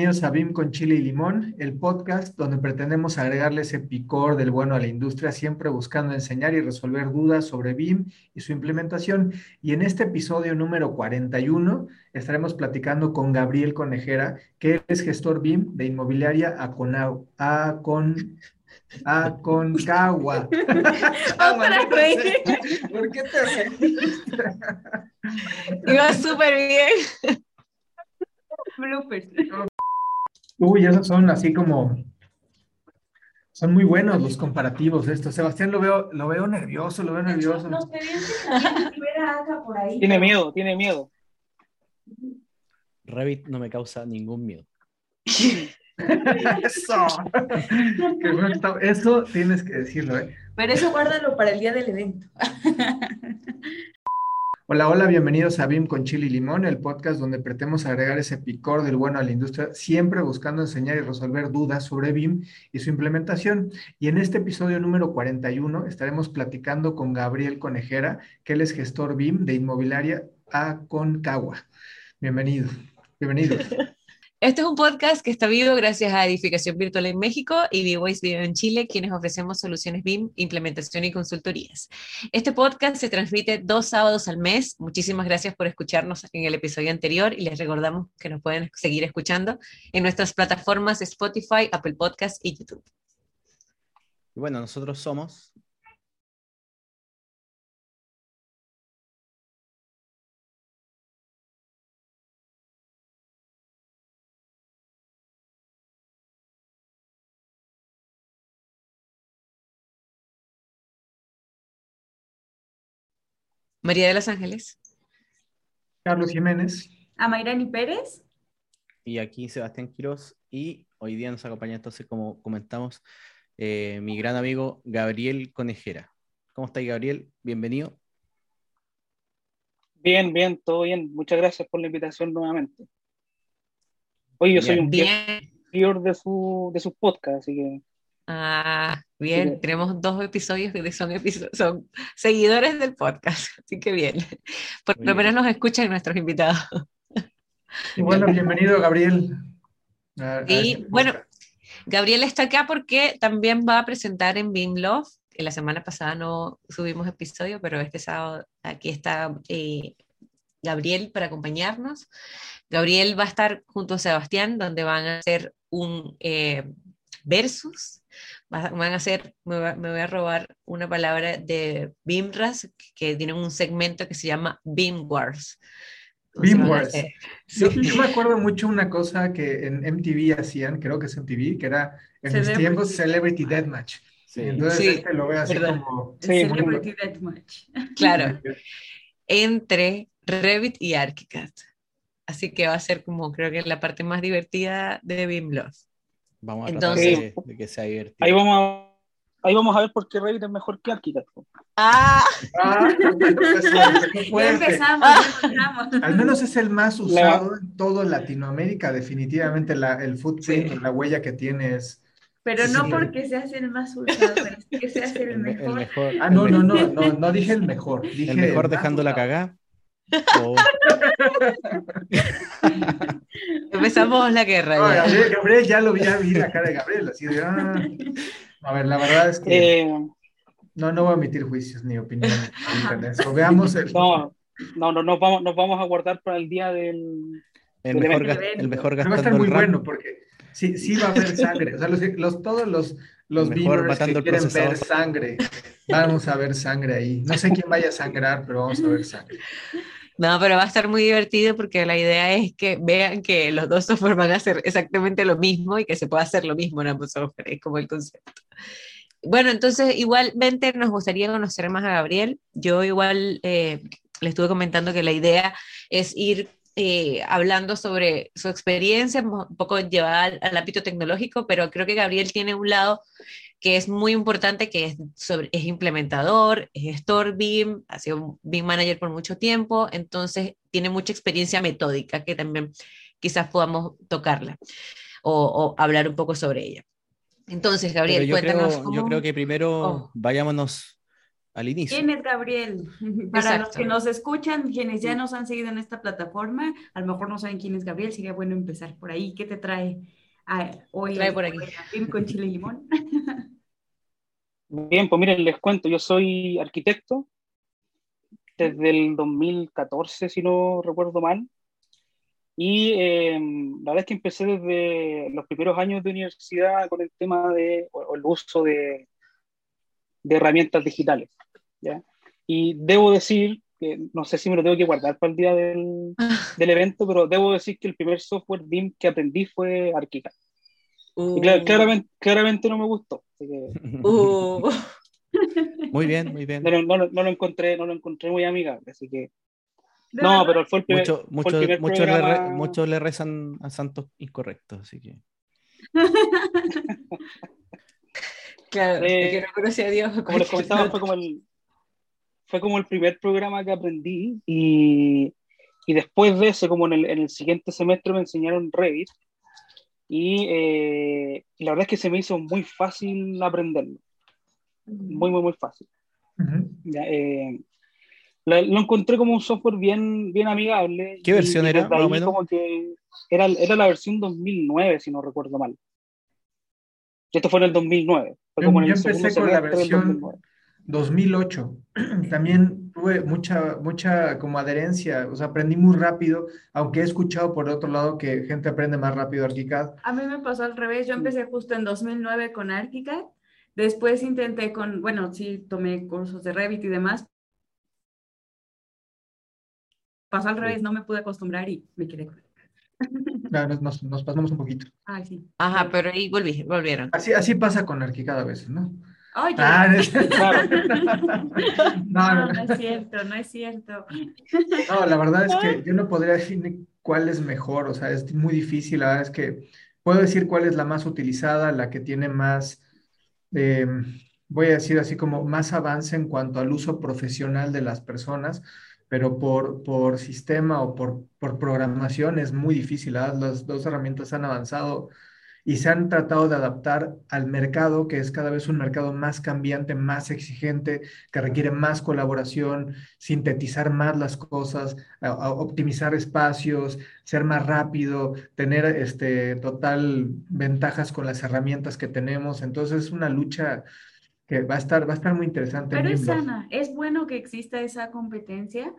Bienvenidos a BIM con Chile y Limón, el podcast donde pretendemos agregarle ese picor del bueno a la industria, siempre buscando enseñar y resolver dudas sobre BIM y su implementación. Y en este episodio número 41 estaremos platicando con Gabriel Conejera, que es gestor BIM de Inmobiliaria Aconau, Acon, Aconcagua. Otra vez. ¿Por qué te? Iba súper bien. Bloopers. Uy, esos son así como. Son muy buenos los comparativos de estos. Sebastián lo veo, lo veo nervioso, lo veo nervioso. Nos por ahí. Tiene miedo, tiene miedo. Revit no me causa ningún miedo. Eso. Qué bueno está- Eso tienes que decirlo, ¿eh? Pero eso guárdalo para el día del evento. Hola, hola, bienvenidos a BIM con Chile y Limón, el podcast donde pretendemos agregar ese picor del bueno a la industria, siempre buscando enseñar y resolver dudas sobre BIM y su implementación. Y en este episodio número 41 estaremos platicando con Gabriel Conejera, que él es gestor BIM de Inmobiliaria Aconcagua. Bienvenido, bienvenido. Este es un podcast que está vivo gracias a Edificación Virtual en México y B-Ways Video en Chile, quienes ofrecemos soluciones BIM, implementación y consultorías. Este podcast se transmite dos sábados al mes. Muchísimas gracias por escucharnos en el episodio anterior y les recordamos que nos pueden seguir escuchando en nuestras plataformas Spotify, Apple Podcast y YouTube. Bueno, nosotros somos. María de los Ángeles. Carlos Jiménez. A Mayrani Pérez. Y aquí Sebastián Quiroz. Y hoy día nos acompaña entonces, como comentamos, eh, mi gran amigo Gabriel Conejera. ¿Cómo estáis, Gabriel? Bienvenido. Bien, bien, todo bien. Muchas gracias por la invitación nuevamente. Oye, yo soy Bien. un Bien. de su, de sus podcasts, así que Ah, bien, Sí. tenemos dos episodios que son, episo- son seguidores del podcast, así que bien. Por lo bien. menos nos escuchan nuestros invitados. Y bueno, bienvenido, Gabriel. a- a Y este bueno. Gabriel está acá porque también va a presentar en Beam Love. En la semana pasada no subimos episodio, pero este sábado aquí está eh, Gabriel para acompañarnos. Gabriel va a estar junto a Sebastián, donde van a hacer un eh, versus. Va- Van a hacer, me, va- me voy a robar una palabra de BIMRAS, que tienen un segmento que se llama BIM Wars. Beam a Wars. hacer- Yo, sí. yo me acuerdo mucho una cosa que en MTV hacían, creo que es MTV, que era en mis Celebrity. tiempos Celebrity Deathmatch. Sí. Entonces Sí, este lo veo así verdad. como... Sí, Celebrity Deathmatch. Claro. entre Revit y ArchiCAD. Así que va a ser como creo que la parte más divertida de BIMLove. Vamos a Entonces- tratar de, de que sea divertido. ahí vamos a, ahí vamos a ver por qué Revit es mejor que Archicad. ¡Ah! Ah, Ya empezamos, empezamos. Al menos es el más usado en toda Latinoamérica, definitivamente la, el footprint, Sí. la huella que tiene es... Pero no Sí. porque se hace el más usado, pero es que se hace el El, me- el mejor. Ah, el no, no, no, no, no dije el mejor, dije El mejor más dejando la cagada. O- Empezamos la guerra. No, ya. Gabriel, Gabriel, ya lo vi, ya vi la cara de Gabriel, así de... ah. A ver, la verdad es que... Eh, No, no voy a emitir juicios ni opiniones. Veamos el... no, no, no, nos vamos, nos vamos a guardar para el día del. el, El mejor, evento. el mejor Pero va a estar gastando muy bueno porque sí, sí va a haber sangre. O sea, los, los- todos los, los El mejor que el quieren ver sangre, vamos a ver sangre ahí. No sé quién vaya a sangrar, pero vamos a ver sangre. No, pero va a estar muy divertido porque la idea es que vean que los dos software van a hacer exactamente lo mismo y que se puede hacer lo mismo en ambos software, es como el concepto. Bueno, entonces igualmente nos gustaría conocer más a Gabriel. Yo igual eh, le estuve comentando que la idea es ir eh, hablando sobre su experiencia, un poco llevada al, al, ámbito tecnológico, pero creo que Gabriel tiene un lado que es muy importante, que es, sobre, es implementador, es gestor BIM, ha sido BIM manager por mucho tiempo, entonces tiene mucha experiencia metódica que también quizás podamos tocarla o, o hablar un poco sobre ella. Entonces, Gabriel, yo cuéntanos. Creo, cómo... Yo creo que primero oh. vayámonos al inicio. ¿Quién es Gabriel? Para los que nos escuchan, quienes ya nos han seguido en esta plataforma, a lo mejor no saben quién es Gabriel, sería bueno empezar por ahí. ¿Qué te trae a, hoy? Trae por aquí. Con chile y limón. Bien, pues miren, les cuento, yo soy arquitecto desde el 2014, si no recuerdo mal. Y eh, la verdad es que empecé desde los primeros años de universidad con el tema de, o el uso de, de herramientas digitales. ¿ya? Y debo decir, que no sé si me lo tengo que guardar para el día del, del evento, pero debo decir que el primer software BIM que aprendí fue ArchiCAD. Uh. Y clar, claramente, claramente no me gustó. Así que... Uh. Muy bien, muy bien. No, no, no, no, lo encontré, no lo encontré muy amigable, así que. No, pero fue el primer. Mucho, mucho, el primer muchos, programa... le re, muchos le rezan a santos incorrectos, así que. Claro, eh, que no conocía a Dios. Como les comentaba, fue como el, fue como el primer programa que aprendí y, y después de eso, como en el, en el siguiente semestre me enseñaron Revit y, eh, y la verdad es que se me hizo muy fácil aprenderlo muy, muy, muy fácil. Uh -huh. ya, eh, lo, lo, encontré como un software bien, bien amigable. ¿Qué versión y, era? Más o menos? Como que era, era la versión 2009, si no recuerdo mal. Esto fue en el 2009. Fue como yo, en el yo empecé con la versión 2008. También tuve mucha, mucha como adherencia, o sea, aprendí muy rápido, aunque he escuchado por otro lado que gente aprende más rápido ArchiCAD. A mí me pasó al revés, yo empecé justo en 2009 con ArchiCAD Después intenté con, bueno, sí, tomé cursos de Revit y demás. Pasó al revés, no me pude acostumbrar y me quedé con Nos, nos, pasamos un poquito. Sí. Ajá, pero ahí volví, volvieron. Así, así pasa con ArchiCAD a veces, ¿no? Oye. Ah, es... claro. no, no, no, es cierto, no es cierto. No, la verdad es que yo no podría decir cuál es mejor, o sea, es muy difícil, la verdad es que puedo decir cuál es la más utilizada, la que tiene más eh, voy a decir así como más avance en cuanto al uso profesional de las personas, pero por, por sistema o por, por programación es muy difícil. ¿verdad? Las dos herramientas han avanzado y se han tratado de adaptar al mercado, que es cada vez un mercado más cambiante, más exigente, que requiere más colaboración, sintetizar más las cosas, a, a optimizar espacios, ser más rápido, tener este, total ventajas con las herramientas que tenemos. Entonces es una lucha que va a estar, va a estar muy interesante. Pero es sana, es bueno que exista esa competencia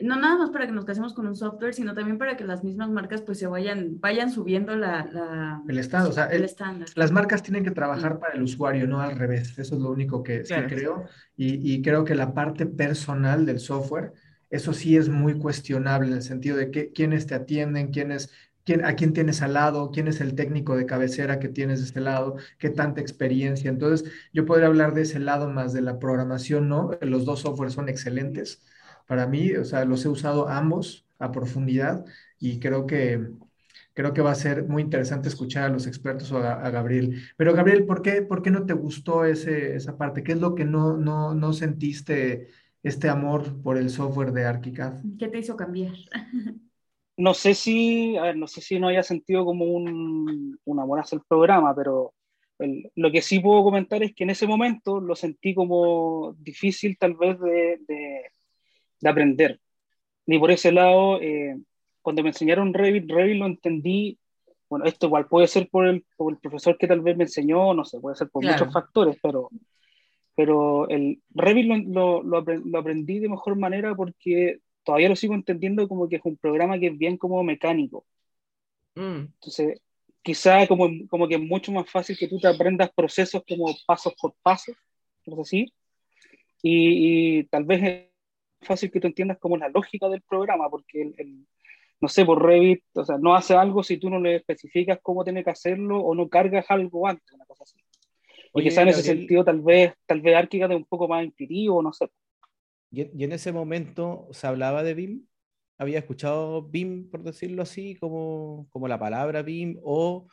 no nada más para que nos casemos con un software, sino también para que las mismas marcas pues se vayan, vayan subiendo la, la el estado, o sea, el, el estándar. Las marcas tienen que trabajar para el usuario, no al revés. Eso es lo único que, claro. creo. Y, y, creo que la parte personal del software, eso sí es muy cuestionable en el sentido de que, quiénes te atienden, quiénes quién, a quién tienes al lado, quién es el técnico de cabecera que tienes de este lado, qué tanta experiencia. Entonces, yo podría hablar de ese lado más de la programación, ¿no? Los dos softwares son excelentes para mí, o sea, los he usado ambos a profundidad y creo que, creo que va a ser muy interesante escuchar a los expertos o a, a Gabriel. Pero Gabriel, ¿por qué, ¿por qué no te gustó ese, esa parte? ¿Qué es lo que no, no, no sentiste este amor por el software de ArchiCAD? ¿Qué te hizo cambiar? No sé si, a ver, no sé si no haya sentido como un, un amor hacia el programa, pero el, lo que sí puedo comentar es que en ese momento lo sentí como difícil tal vez de, de de aprender. Y por ese lado, eh, cuando me enseñaron Revit, Revit lo entendí, bueno, esto igual puede ser por el, por el profesor que tal vez me enseñó, no sé, puede ser por claro. muchos factores, pero, pero el Revit lo, lo, lo, aprendí de mejor manera porque todavía lo sigo entendiendo como que es un programa que es bien como mecánico. Mm. Entonces, quizá como, como que es mucho más fácil que tú te aprendas procesos como pasos por pasos, es así, y, y tal vez fácil que tú entiendas como la lógica del programa, porque el, el, no sé, por Revit, o sea, no hace algo si tú no le especificas cómo tiene que hacerlo o no cargas algo antes, una cosa así. Y quizá en ese Gabriel, sentido tal vez, tal vez ArchiCAD es un poco más intuitivo, no sé. ¿Y, ¿Y, en ese momento se hablaba de BIM? había escuchado BIM, por decirlo así, como, como la palabra BIM, o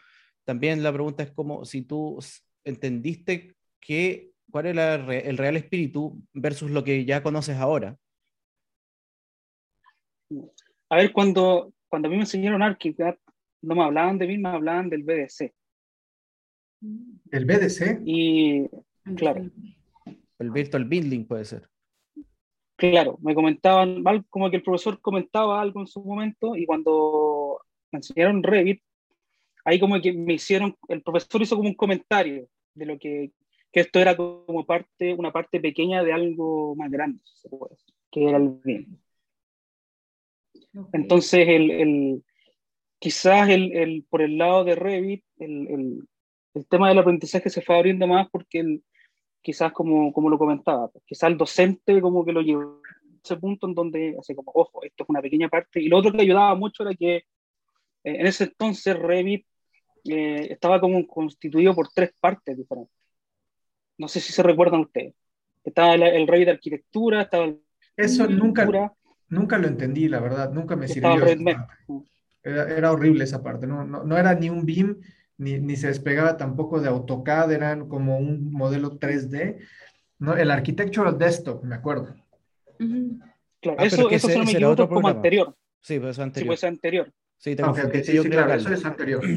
también la pregunta es como si tú entendiste que, cuál era el real espíritu versus lo que ya conoces ahora. A ver, cuando, cuando a mí me enseñaron ArchiCAD, no me hablaban de BIM, me hablaban del BDC. ¿El BDC? Y, claro. El Virtual Building puede ser. Claro, me comentaban, como que el profesor comentaba algo en su momento y cuando me enseñaron Revit, ahí como que me hicieron, el profesor hizo como un comentario de lo que, que esto era como parte, una parte pequeña de algo más grande, que era el bien. Entonces, el, el, quizás el, el, por el lado de Revit, el, el, tema del aprendizaje se fue abriendo más porque el, quizás como, como lo comentaba, pues, quizás el docente como que lo llevó a ese punto en donde, así como, ojo, esto es una pequeña parte. Y lo otro que ayudaba mucho era que eh, en ese entonces Revit eh, estaba como constituido por tres partes diferentes. No sé si se recuerdan ustedes. Estaba el, Revit de arquitectura, estaba el... Eso nunca, nunca lo entendí, la verdad, nunca me sirvió. Era, era, horrible esa parte, no, no, no era ni un BIM, ni, ni, se despegaba tampoco de AutoCAD, eran como un modelo 3D. ¿no? El Architectural Desktop, me acuerdo. Claro, ah, eso, eso se me otro como anterior. Sí, pues eso anterior. Sí, pues anterior. Sí, tengo okay, sí, sí, claro, eso es anterior.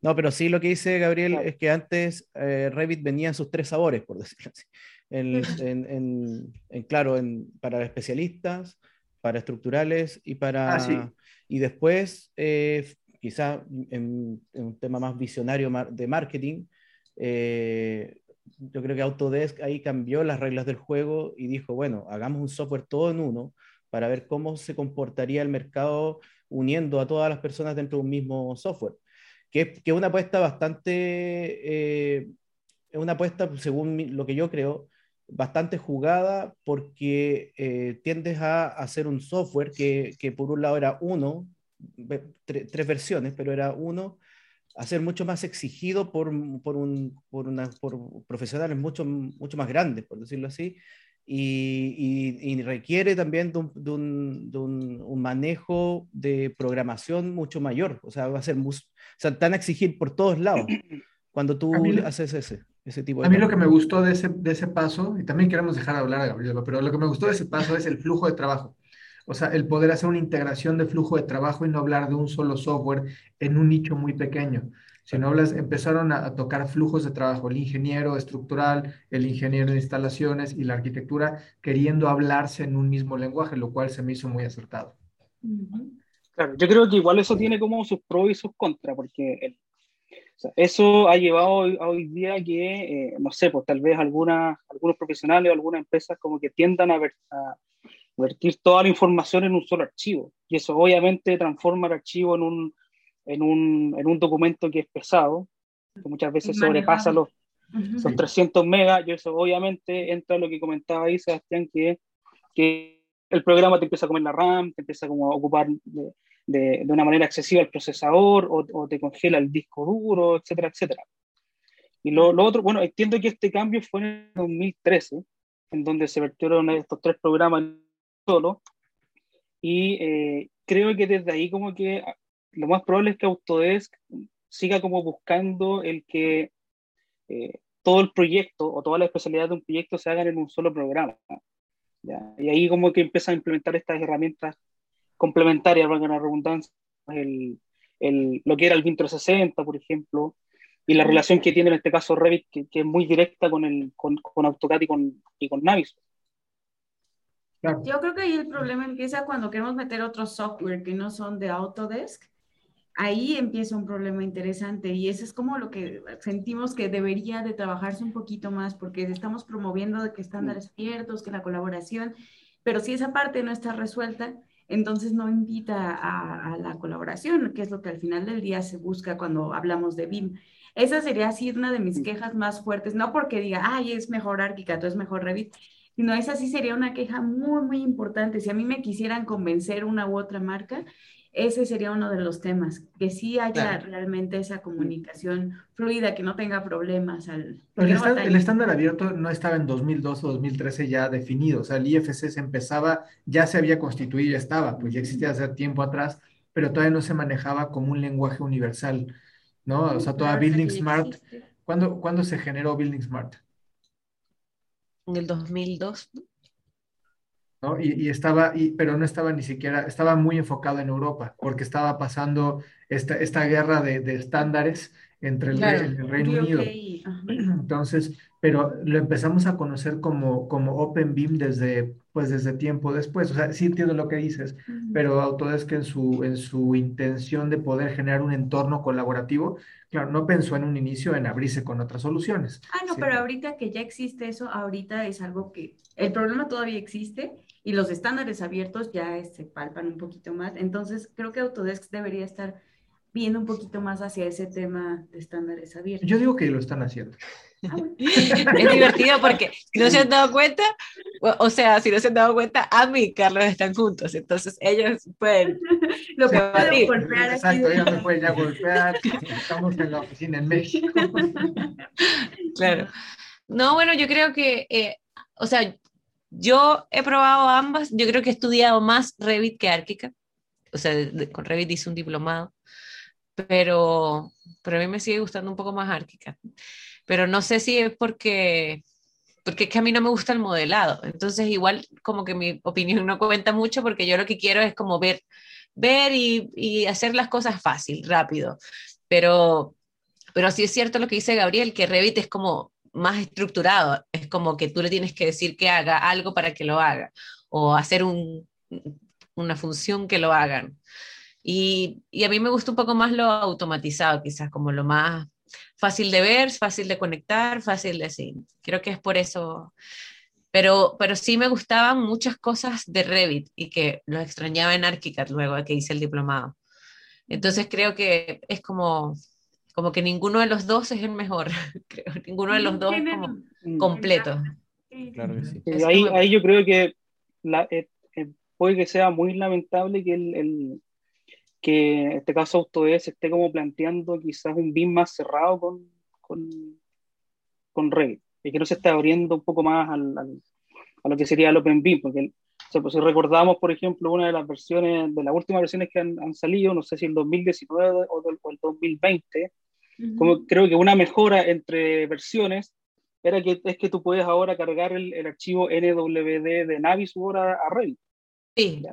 No, pero sí lo que dice Gabriel es que antes eh, Revit venía en sus tres sabores, por decirlo así. En, en, en, claro, para especialistas, para estructurales y para... Ah, y después, eh, quizás en, un tema más visionario de marketing, eh, yo creo que Autodesk ahí cambió las reglas del juego y dijo, bueno, hagamos un software todo en uno para ver cómo se comportaría el mercado uniendo a todas las personas dentro de un mismo software. Que es una apuesta bastante, eh, una apuesta, según lo que yo creo, bastante jugada porque eh, tiendes a hacer un software que, que, por un lado era uno, tres versiones, pero era uno, a ser mucho más exigido por, por, un, por, una, por profesionales mucho, mucho más grandes, por decirlo así, y, y, requiere también de, un, de, un, de un, manejo de programación mucho mayor, o sea, va a ser, o sea, tan exigir por todos lados cuando tú haces ese. A mí lo que me gustó de ese, de ese paso, y también queremos dejar de hablar a Gabriel, pero lo que me gustó de ese paso es el flujo de trabajo. O sea, el poder hacer una integración de flujo de trabajo y no hablar de un solo software en un nicho muy pequeño. Si no hablas, empezaron a, tocar flujos de trabajo, el ingeniero estructural, el ingeniero de instalaciones y la arquitectura queriendo hablarse en un mismo lenguaje, lo cual se me hizo muy acertado. Claro, yo creo que igual eso tiene como sus pros y sus contras, porque el, eso ha llevado hoy, a hoy día que, eh, no sé, pues tal vez algunas, algunos profesionales o algunas empresas como que tiendan a, ver, a, vertir toda la información en un solo archivo. Y eso obviamente transforma el archivo en un, en un, en un documento que es pesado, que muchas veces sobrepasa los, 300 megas. Y eso obviamente entra en lo que comentaba ahí, Sebastián, que, que el programa te empieza a comer la RAM, te empieza como a ocupar de, de, de una manera excesiva el procesador o, te congela el disco duro, etcétera, etcétera. Y lo, lo, otro, bueno, entiendo que este cambio fue en el 2013, en donde se vertieron estos tres programas solo, y eh, creo que desde ahí como que lo más probable es que Autodesk siga como buscando el que eh, todo el proyecto o toda la especialidad de un proyecto se hagan en un solo programa. Y ahí como que empieza a implementar estas herramientas complementaria, para la redundancia, el, el, lo que era el Vim 360, por ejemplo, y la relación que tiene en este caso Revit, que, que es muy directa con, el, con, con AutoCAD y con, y con Navis. Yo creo que ahí el problema empieza cuando queremos meter otros software que no son de Autodesk. Ahí empieza un problema interesante y eso es como lo que sentimos que debería de trabajarse un poquito más porque estamos promoviendo de que estándares abiertos, que la colaboración, pero si esa parte no está resuelta, entonces no invita a, la colaboración, que es lo que al final del día se busca cuando hablamos de BIM. Esa sería así una de mis quejas más fuertes, no porque diga, ay, es mejor Arquicad es mejor Revit, sino esa sí sería una queja muy, muy importante. Si a mí me quisieran convencer una u otra marca, ese sería uno de los temas, que sí haya realmente esa comunicación fluida, que no tenga problemas. Al, el, estándar, el, estándar abierto no estaba en 2012 o 2013 ya definido, o sea, el IFC se empezaba, ya se había constituido, ya estaba, pues ya existía hace tiempo atrás, pero todavía no se manejaba como un lenguaje universal, ¿no? O sea, toda Building Smart, ¿cuándo, ¿cuándo se generó Building Smart? En el 2002. ¿no? Y, estaba, y, pero no estaba ni siquiera, estaba muy enfocado en Europa, porque estaba pasando esta, esta guerra de, de estándares entre el, el Reino Unido. Entonces, pero lo empezamos a conocer como, como Open Beam desde, pues desde tiempo después. O sea, sí entiendo lo que dices, pero Autodesk en su, en su intención de poder generar un entorno colaborativo, claro, no pensó en un inicio en abrirse con otras soluciones. Ah, no, pero ahorita que ya existe eso, ahorita es algo que el problema todavía existe y los estándares abiertos ya se palpan un poquito más. Entonces, creo que Autodesk debería estar viendo un poquito más hacia ese tema de estándares abiertos. Yo digo que lo están haciendo. Ah, es divertido porque si no se han dado cuenta, o sea, si no se han dado cuenta, Ami y Carlos están juntos, entonces ellos pueden lo que pueden golpear. Exacto, ellos me pueden ya golpear. Estamos en la oficina en México. Claro. No, bueno, yo creo que, eh, o sea, yo he probado ambas, yo creo que he estudiado más Revit que Archica, o sea, con Revit hice un diplomado pero, pero a mí me sigue gustando un poco más Ártica. Pero no sé si es porque, porque es que a mí no me gusta el modelado. Entonces igual como que mi opinión no cuenta mucho porque yo lo que quiero es como ver, ver y, hacer las cosas fácil, rápido. Pero, pero sí es cierto lo que dice Gabriel, que Revit es como más estructurado, es como que tú le tienes que decir que haga algo para que lo haga, o hacer un, una función que lo hagan. Y, a mí me gusta un poco más lo automatizado, quizás como lo más fácil de ver, fácil de conectar, fácil de así. Creo que es por eso. Pero, pero sí me gustaban muchas cosas de Revit y que lo extrañaba en ArchiCAD luego de que hice el diplomado. Entonces creo que es como, como que ninguno de los dos es el mejor. creo. Ninguno de los dos es como completo. Claro que sí. ahí, ahí, yo creo que la, eh, eh, puede que sea muy lamentable que el que en este caso Autodesk esté como planteando quizás un BIM más cerrado con, con, con Revit y que no se esté abriendo un poco más al, a lo que sería el Open BIM, porque pues, si recordamos, por ejemplo, una de las versiones, de las últimas versiones que han, han salido, no sé si el 2019 o, el 2020, como creo que una mejora entre versiones era que es que tú puedes ahora cargar el, el archivo NWD de Navisworld a, a Revit.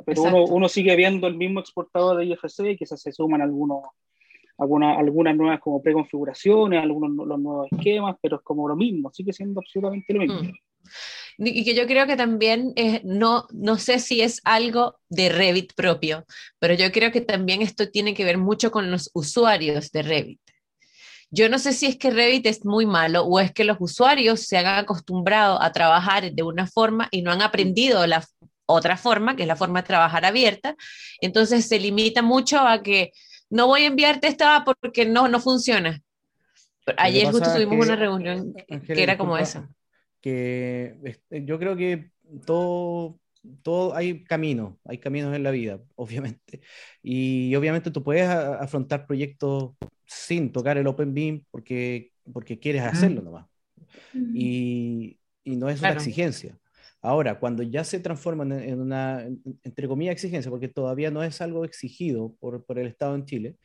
Pero uno, uno, sigue viendo el mismo exportador de IFC, quizás se suman algunos, algunas, algunas nuevas como preconfiguraciones, algunos los nuevos esquemas, pero es como lo mismo, sigue siendo absolutamente lo mismo. Mm. Y que yo creo que también, no, no sé si es algo de Revit propio, pero yo creo que también esto tiene que ver mucho con los usuarios de Revit. Yo no sé si es que Revit es muy malo o es que los usuarios se han acostumbrado a trabajar de una forma y no han aprendido la otra forma, que es la forma de trabajar abierta. Entonces se limita mucho a que no voy a enviarte esta porque no, no funciona. Ayer justo tuvimos una reunión que era como esa. Que este, yo creo que todo, todo hay caminos, hay caminos en la vida, obviamente. Y obviamente tú puedes afrontar proyectos sin tocar el Open Beam porque, porque quieres hacerlo nomás. Y, y no es una exigencia. Ahora, cuando ya se transforman en una, entre comillas, exigencia, porque todavía no es algo exigido por, por el Estado en Chile,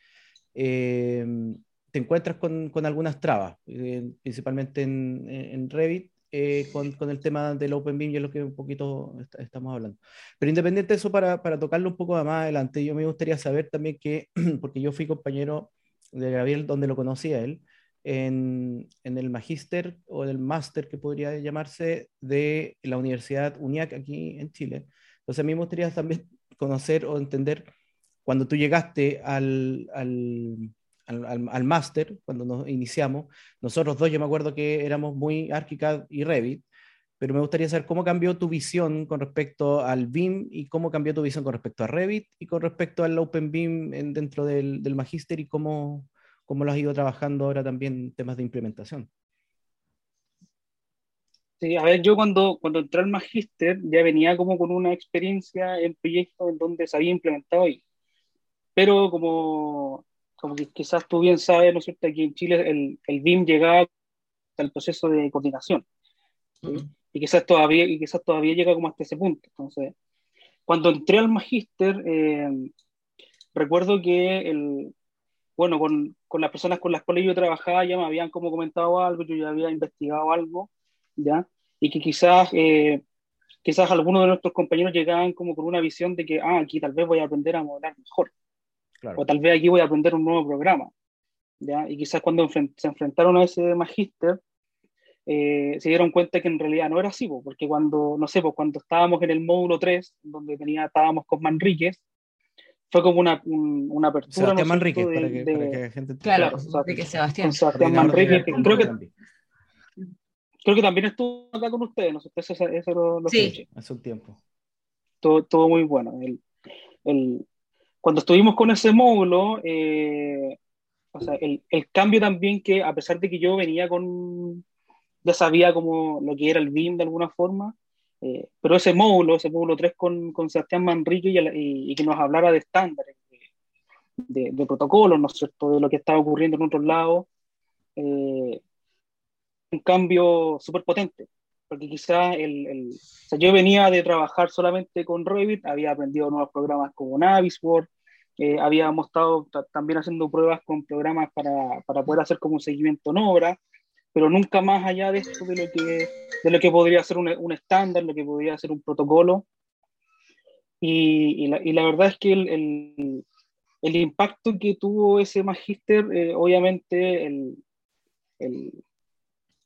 eh, te encuentras con, con algunas trabas, eh, principalmente en, en Revit, eh, con, con, el tema del Open BIM, y es lo que un poquito estamos hablando. Pero independiente de eso, para, para tocarlo un poco más adelante, yo me gustaría saber también que, porque yo fui compañero de Gabriel donde lo conocía él, en, el magíster o el máster que podría llamarse de la Universidad UNIAC aquí en Chile. Entonces a mí me gustaría también conocer o entender cuando tú llegaste al, al, al, máster, cuando nos iniciamos, nosotros dos, yo me acuerdo que éramos muy ArchiCAD y Revit, pero me gustaría saber cómo cambió tu visión con respecto al BIM y cómo cambió tu visión con respecto a Revit y con respecto al Open BIM dentro del, del magíster y cómo, cómo lo has ido trabajando ahora también temas de implementación. Sí, a ver, yo cuando, cuando entré al magíster ya venía como con una experiencia en proyectos en donde se había implementado ahí. pero como, como quizás tú bien sabes, ¿no es cierto? Aquí en Chile el, el BIM llegaba al proceso de coordinación. Y quizás todavía, y quizás todavía llega como hasta ese punto. Entonces, cuando entré al magíster, eh, recuerdo que el, bueno, con, con, las personas con las cuales yo trabajaba ya me habían como comentado algo, yo ya había investigado algo, ¿ya? Y que quizás, eh, quizás algunos de nuestros compañeros llegaban como con una visión de que, ah, aquí tal vez voy a aprender a modelar mejor. O tal vez aquí voy a aprender un nuevo programa, ¿ya? Y quizás cuando se enfrentaron a ese magíster, eh, se dieron cuenta que en realidad no era así, porque cuando, no sé, pues cuando estábamos en el módulo 3, donde tenía, estábamos con Manríquez, fue como una, una apertura. Sebastián Manríquez, para, que, para que la gente Claro, Enrique Sebastián. Sebastián Manríquez, que creo que, creo que también estuvo acá con ustedes, no sé, eso, eso lo, lo sí. hace un tiempo. Todo, todo muy bueno. El, el, cuando estuvimos con ese módulo, eh, o sea, el, el, cambio también que, a pesar de que yo venía con, ya sabía como lo que era el BIM de alguna forma, eh, pero ese módulo, ese módulo 3 con, con Sebastián Manrique y, y, que nos hablara de estándares, de, de, protocolos, ¿no es cierto?, de lo que estaba ocurriendo en otros lados, eh, un cambio súper potente, porque quizás el, el, o sea, yo venía de trabajar solamente con Revit, había aprendido nuevos programas como Navisworks, eh, habíamos estado también haciendo pruebas con programas para, para poder hacer como un seguimiento en obra, pero nunca más allá de esto, de lo que, de lo que podría ser un, un estándar, lo que podría ser un protocolo. Y, y, la, y la, verdad es que el, el, el, impacto que tuvo ese magíster, eh, obviamente, el,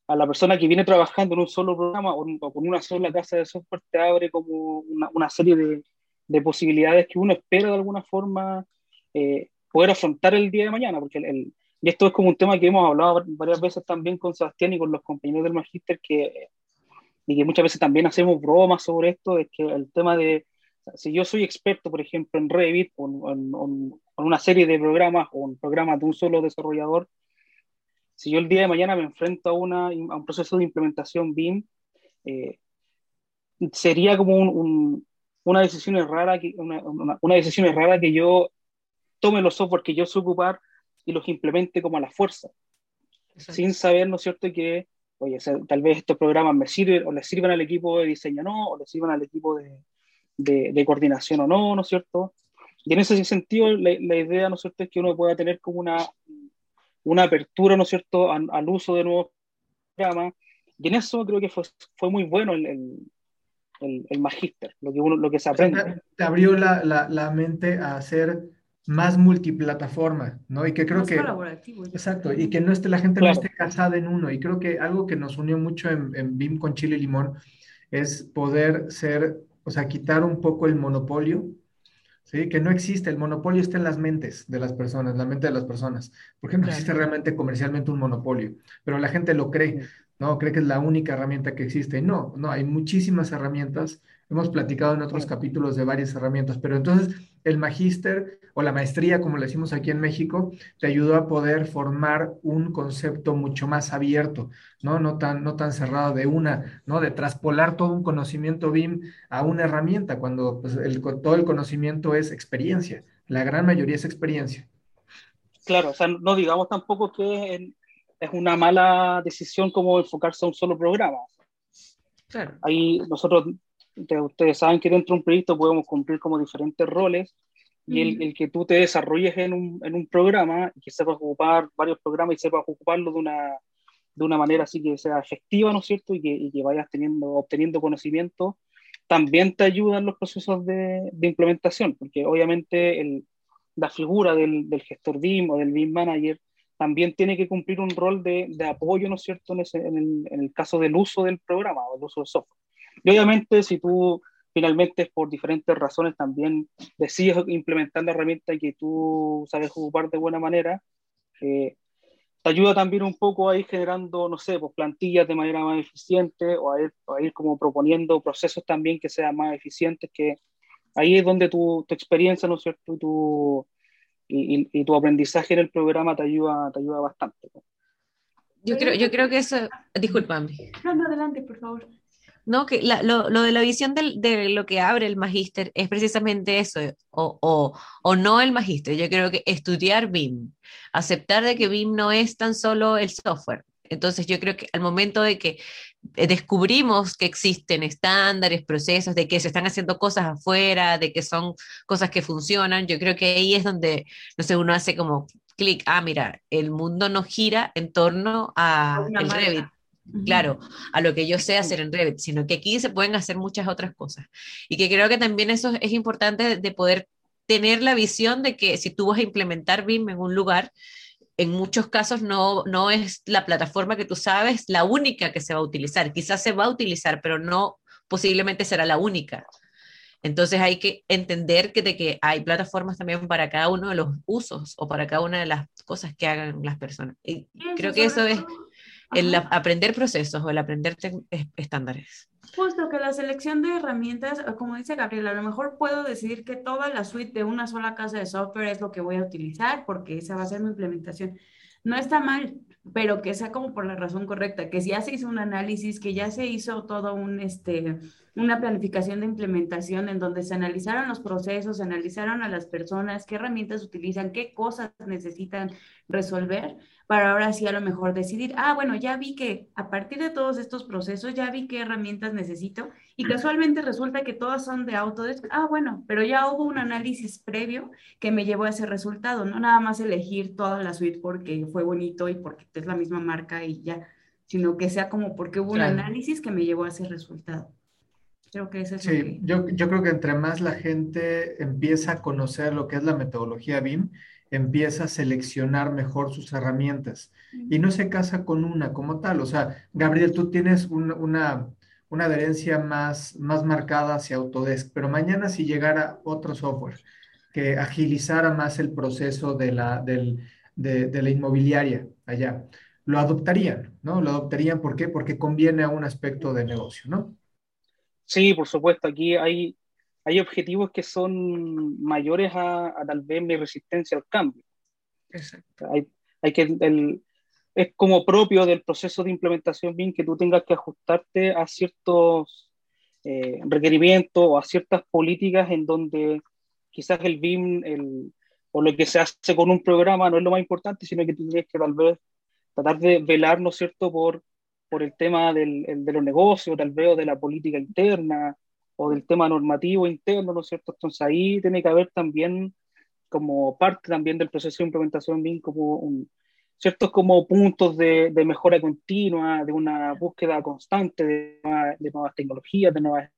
a la persona que viene trabajando en un solo programa o, o con una sola casa de software te abre como una, una serie de, de, posibilidades que uno espera de alguna forma eh, poder afrontar el día de mañana, porque el, y esto es como un tema que hemos hablado varias veces también con Sebastián y con los compañeros del Magister, que, y que muchas veces también hacemos bromas sobre esto, es que el tema de, si yo soy experto, por ejemplo, en Revit o en, en, en una serie de programas o en programas de un solo desarrollador, si yo el día de mañana me enfrento a, una, a un proceso de implementación BIM, eh, sería como un, un, una, decisión rara que, una, una, una decisión rara que yo tome los software que yo sé ocupar y los implemente como a la fuerza, Exacto. sin saber, ¿no es cierto?, que, oye, tal vez estos programas me sirven o les sirven al equipo de diseño o no, o les sirven al equipo de, de, de, coordinación o no, ¿no es cierto? Y en ese sentido, la, la, idea, ¿no es cierto?, es que uno pueda tener como una, una apertura, ¿no es cierto?, al, al uso de nuevos programas. Y en eso creo que fue, fue muy bueno el, el, el, el magíster, lo que, uno, lo que se aprende. Te abrió la, la, la mente a hacer más multiplataforma, ¿no? Y que creo más que... Colaborativo. Exacto, y que no esté, la gente claro. no esté casada en uno. Y creo que algo que nos unió mucho en, en BIM con Chile y Limón es poder ser, o sea, quitar un poco el monopolio, ¿sí? Que no existe, el monopolio está en las mentes de las personas, la mente de las personas, porque no claro. existe realmente comercialmente un monopolio, pero la gente lo cree, ¿no? Cree que es la única herramienta que existe. No, no, hay muchísimas herramientas Hemos platicado en otros capítulos de varias herramientas, pero entonces el magíster o la maestría, como le decimos aquí en México, te ayudó a poder formar un concepto mucho más abierto, ¿no? No tan, no tan cerrado de una, ¿no? De traspolar todo un conocimiento BIM a una herramienta, cuando pues, el, todo el conocimiento es experiencia. La gran mayoría es experiencia. Claro, o sea, no digamos tampoco que es una mala decisión como enfocarse a un solo programa. Claro. Ahí nosotros ustedes saben que dentro de un proyecto podemos cumplir como diferentes roles y el, el, que tú te desarrolles en un, en un programa y que sepas ocupar varios programas y sepas ocuparlo de una, de una manera así que sea efectiva, ¿no es cierto? Y que, y que vayas teniendo, obteniendo conocimiento, también te ayuda en los procesos de, de implementación, porque obviamente el, la figura del, del, gestor BIM o del BIM manager también tiene que cumplir un rol de, de apoyo, ¿no es cierto?, en, ese, en, el, en el caso del uso del programa o del uso del software. Y obviamente si tú finalmente por diferentes razones también decides implementar la herramienta que tú sabes ocupar de buena manera, eh, te ayuda también un poco a ir generando, no sé, pues plantillas de manera más eficiente o a ir, a ir como proponiendo procesos también que sean más eficientes, que ahí es donde tu, tu experiencia, ¿no es cierto? Y tu, y, y, y, tu aprendizaje en el programa te ayuda, te ayuda bastante. Yo creo, yo creo que eso, disculpame. No, no, adelante, por favor. No, que lo, de la visión de lo que abre el magíster es precisamente eso, o, o, no el magíster. Yo creo que estudiar BIM, aceptar de que BIM no es tan solo el software. Entonces yo creo que al momento de que descubrimos que existen estándares, procesos, de que se están haciendo cosas afuera, de que son cosas que funcionan, yo creo que ahí es donde, no sé, uno hace como clic, ah, mira, el mundo no gira en torno a el Revit claro, a lo que yo sé hacer en Revit, sino que aquí se pueden hacer muchas otras cosas. Y que creo que también eso es importante de poder tener la visión de que si tú vas a implementar BIM en un lugar, en muchos casos no, no es la plataforma que tú sabes la única que se va a utilizar. Quizás se va a utilizar, pero no posiblemente será la única. Entonces hay que entender que, de que hay plataformas también para cada uno de los usos o para cada una de las cosas que hagan las personas. Y creo que eso es el aprender procesos o el aprender estándares. Justo que la selección de herramientas, como dice Gabriela, a lo mejor puedo decidir que toda la suite de una sola casa de software es lo que voy a utilizar porque esa va a ser mi implementación. No está mal, pero que sea como por la razón correcta, que ya se hizo un análisis, que ya se hizo todo un, este, una planificación de implementación en donde se analizaron los procesos, se analizaron a las personas, qué herramientas utilizan, qué cosas necesitan resolver para ahora sí a lo mejor decidir, ah, bueno, ya vi que a partir de todos estos procesos, ya vi qué herramientas necesito y casualmente resulta que todas son de Autodesk, ah, bueno, pero ya hubo un análisis previo que me llevó a ese resultado, no nada más elegir toda la suite porque fue bonito y porque es la misma marca y ya, sino que sea como porque hubo un análisis que me llevó a ese resultado. Creo que eso es sí, yo, yo creo que entre más la gente empieza a conocer lo que es la metodología BIM, empieza a seleccionar mejor sus herramientas y no se casa con una como tal. O sea, Gabriel, tú tienes una, una adherencia más, más marcada hacia Autodesk, pero mañana si llegara otro software que agilizara más el proceso de la, de, de la inmobiliaria allá, lo adoptarían, ¿no? Lo adoptarían, ¿por qué? Porque conviene a un aspecto de negocio, ¿no? Sí, por supuesto, aquí hay, hay objetivos que son mayores a, tal vez mi resistencia al cambio. Exacto. Hay, hay que, el, es como propio del proceso de implementación BIM que tú tengas que ajustarte a ciertos eh, requerimientos o a ciertas políticas en donde quizás el BIM el, o lo que se hace con un programa no es lo más importante, sino que tú tienes que tal vez tratar de velar, ¿no es cierto?, por, por el tema del, de los negocios, tal vez, o de la política interna, o del tema normativo interno, ¿no es cierto? Entonces ahí tiene que haber también, como parte también del proceso de implementación BIM, como un, ciertos como puntos de, de, mejora continua, de una búsqueda constante de, de nuevas tecnologías, de nuevas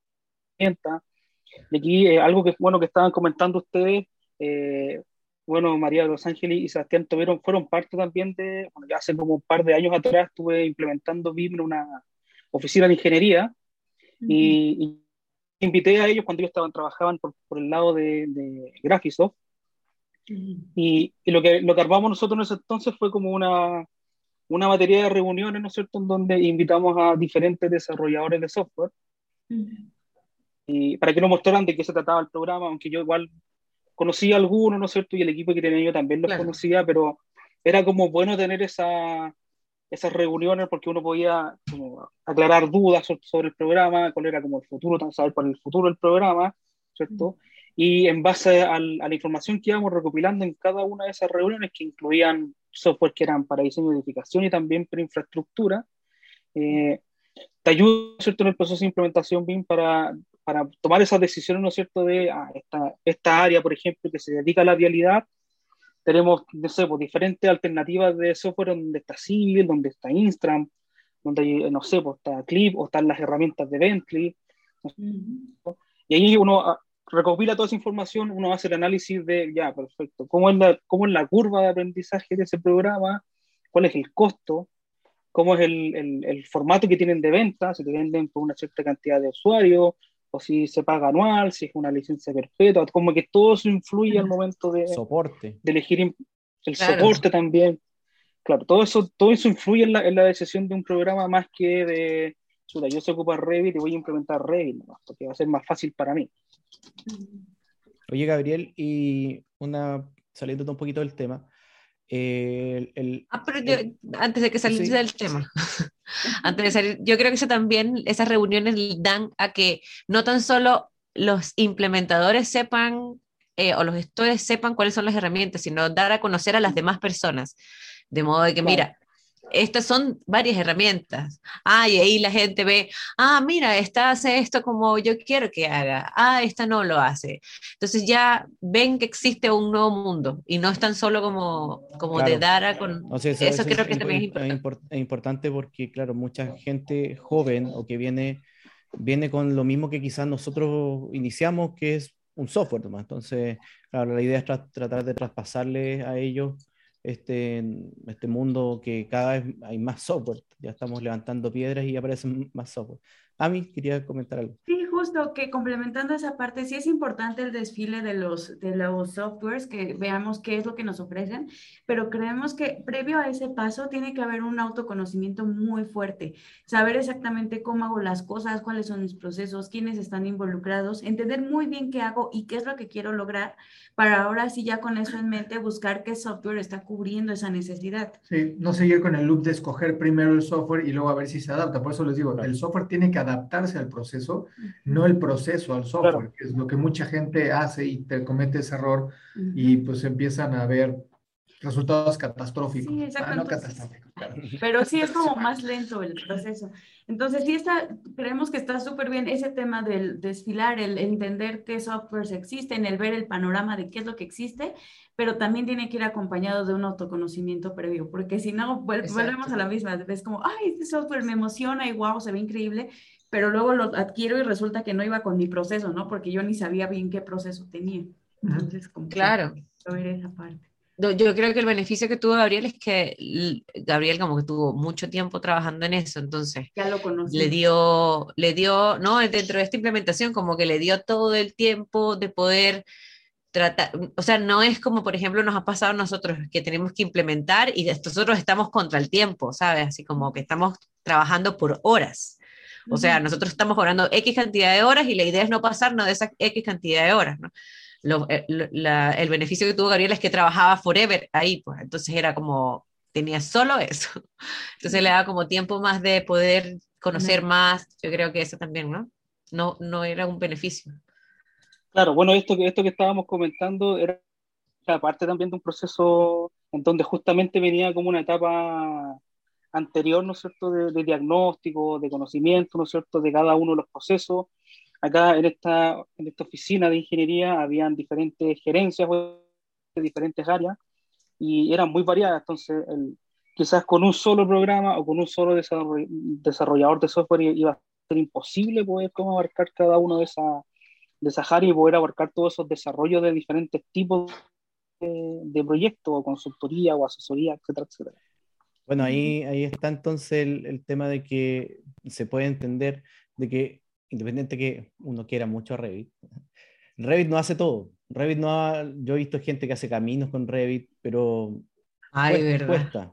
herramientas. Y aquí eh, algo que bueno que estaban comentando ustedes, eh, bueno, María de Los Ángeles y Sebastián Tobero fueron parte también de, bueno, ya hace como un par de años atrás estuve implementando BIM en una oficina de ingeniería y invité a ellos cuando ellos estaban, trabajaban por, por el lado de, de Graphisoft. Y, y, lo, que, lo que armamos nosotros en ese entonces fue como una, una batería de reuniones, ¿no es cierto?, en donde invitamos a diferentes desarrolladores de software y para que nos mostraran de qué se trataba el programa, aunque yo igual conocía a algunos, ¿no es cierto?, y el equipo que tenía yo también los conocía, pero era como bueno tener esa, esas reuniones porque uno podía aclarar dudas sobre, el programa, cuál era como el futuro, saber cuál el futuro del programa, ¿cierto? Y en base a, la información que íbamos recopilando en cada una de esas reuniones, que incluían software que eran para diseño de edificación y también para infraestructura, eh, te ayuda, ¿cierto?, en el proceso de implementación BIM para, para tomar esas decisiones, ¿no es cierto?, de ah, esta, esta área, por ejemplo, que se dedica a la vialidad, tenemos, no sé, pues, diferentes alternativas de software donde está Civil, donde está Instram, donde hay, no sé, pues, está Clip o están las herramientas de Bentley. Y ahí uno ah, recopila toda esa información, uno hace el análisis de, ya, perfecto, ¿cómo es la, cómo es la curva de aprendizaje de ese programa? ¿Cuál es el costo? ¿Cómo es el, el, el formato que tienen de venta? Si te venden por una cierta cantidad de usuarios, o si se paga anual, si es una licencia perpetua, como que todo eso influye al momento de, soporte. de elegir el soporte también. Claro, todo eso, todo eso influye en la, en la, decisión de un programa más que de, chuta, yo se ocupa Revit y voy a implementar Revit, porque va a ser más fácil para mí. Oye, Gabriel, y una, saliendo un poquito del tema, el, ah, pero antes de que saliera del tema, antes de salir. Yo creo que eso también, esas reuniones dan a que no tan solo los implementadores sepan eh, o los gestores sepan cuáles son las herramientas, sino dar a conocer a las demás personas. De modo de que, mira, estas son varias herramientas. Ah, y ahí la gente ve, ah, mira, esta hace esto como yo quiero que haga. Ah, esta no lo hace. Entonces ya ven que existe un nuevo mundo y no es tan solo como, como de dar a con... eso, creo que también es importante. Es importante porque, claro, mucha gente joven o que viene, viene con lo mismo que quizás nosotros iniciamos, que es un software, Entonces, claro, la idea es tratar de traspasarle a ellos este, este mundo que cada vez hay más software. Ya estamos levantando piedras y aparecen más software. Ami, quería comentar algo. Sí, justo que complementando esa parte, sí es importante el desfile de los, de los softwares, que veamos qué es lo que nos ofrecen, pero creemos que previo a ese paso tiene que haber un autoconocimiento muy fuerte, saber exactamente cómo hago las cosas, cuáles son mis procesos, quiénes están involucrados, entender muy bien qué hago y qué es lo que quiero lograr, para ahora sí ya con eso en mente buscar qué software está cubriendo esa necesidad. Sí, no seguir con el loop de escoger primero el software y luego a ver si se adapta. Por eso les digo, el software tiene que adaptarse al proceso, no el proceso al software, que es lo que mucha gente hace y te comete ese error y pues empiezan a ver resultados catastróficos. Sí, ah, no catastróficos. Pero sí es como más lento el proceso. Entonces, sí está, creemos que está súper bien ese tema del desfilar, el entender qué softwares existen, el ver el panorama de qué es lo que existe, pero también tiene que ir acompañado de un autoconocimiento previo, porque si no, volvemos a la misma, es como, ay, este software me emociona y wow, se ve increíble, pero luego lo adquiero y resulta que no iba con mi proceso, ¿no? Porque yo ni sabía bien qué proceso tenía. Entonces, como claro. ver esa parte. Yo creo que el beneficio que tuvo Gabriel es que Gabriel como que tuvo mucho tiempo trabajando en eso, entonces ya lo conocí. le dio, le dio, no, dentro de esta implementación como que le dio todo el tiempo de poder tratar, o sea, no es como por ejemplo nos ha pasado a nosotros que tenemos que implementar y nosotros estamos contra el tiempo, ¿sabes? Así como que estamos trabajando por horas. O sea, nosotros estamos cobrando X cantidad de horas y la idea es no pasarnos de esa X cantidad de horas, ¿no? Eh, el beneficio que tuvo Gabriel es que trabajaba forever ahí, pues entonces era como, tenía solo eso. Entonces le daba como tiempo más de poder conocer más, yo creo que eso también, ¿no? No, no era un beneficio. Claro, bueno, esto, esto que estábamos comentando era parte también de un proceso en donde justamente venía como una etapa anterior, ¿no es cierto?, de, de, diagnóstico, de conocimiento, ¿no es cierto?, de cada uno de los procesos, acá en esta, en esta oficina de ingeniería habían diferentes gerencias de diferentes áreas y eran muy variadas. Entonces, el, quizás con un solo programa o con un solo desarrollador de software iba a ser imposible poder abarcar cada uno de esas de esa áreas y poder abarcar todos esos desarrollos de diferentes tipos de, de proyectos o consultoría o asesoría, etcétera, etcétera. Bueno, ahí, ahí está entonces el, el tema de que se puede entender de que independiente que uno quiera mucho Revit, Revit no hace todo. Revit no ha, yo he visto gente que hace caminos con Revit, pero cuesta,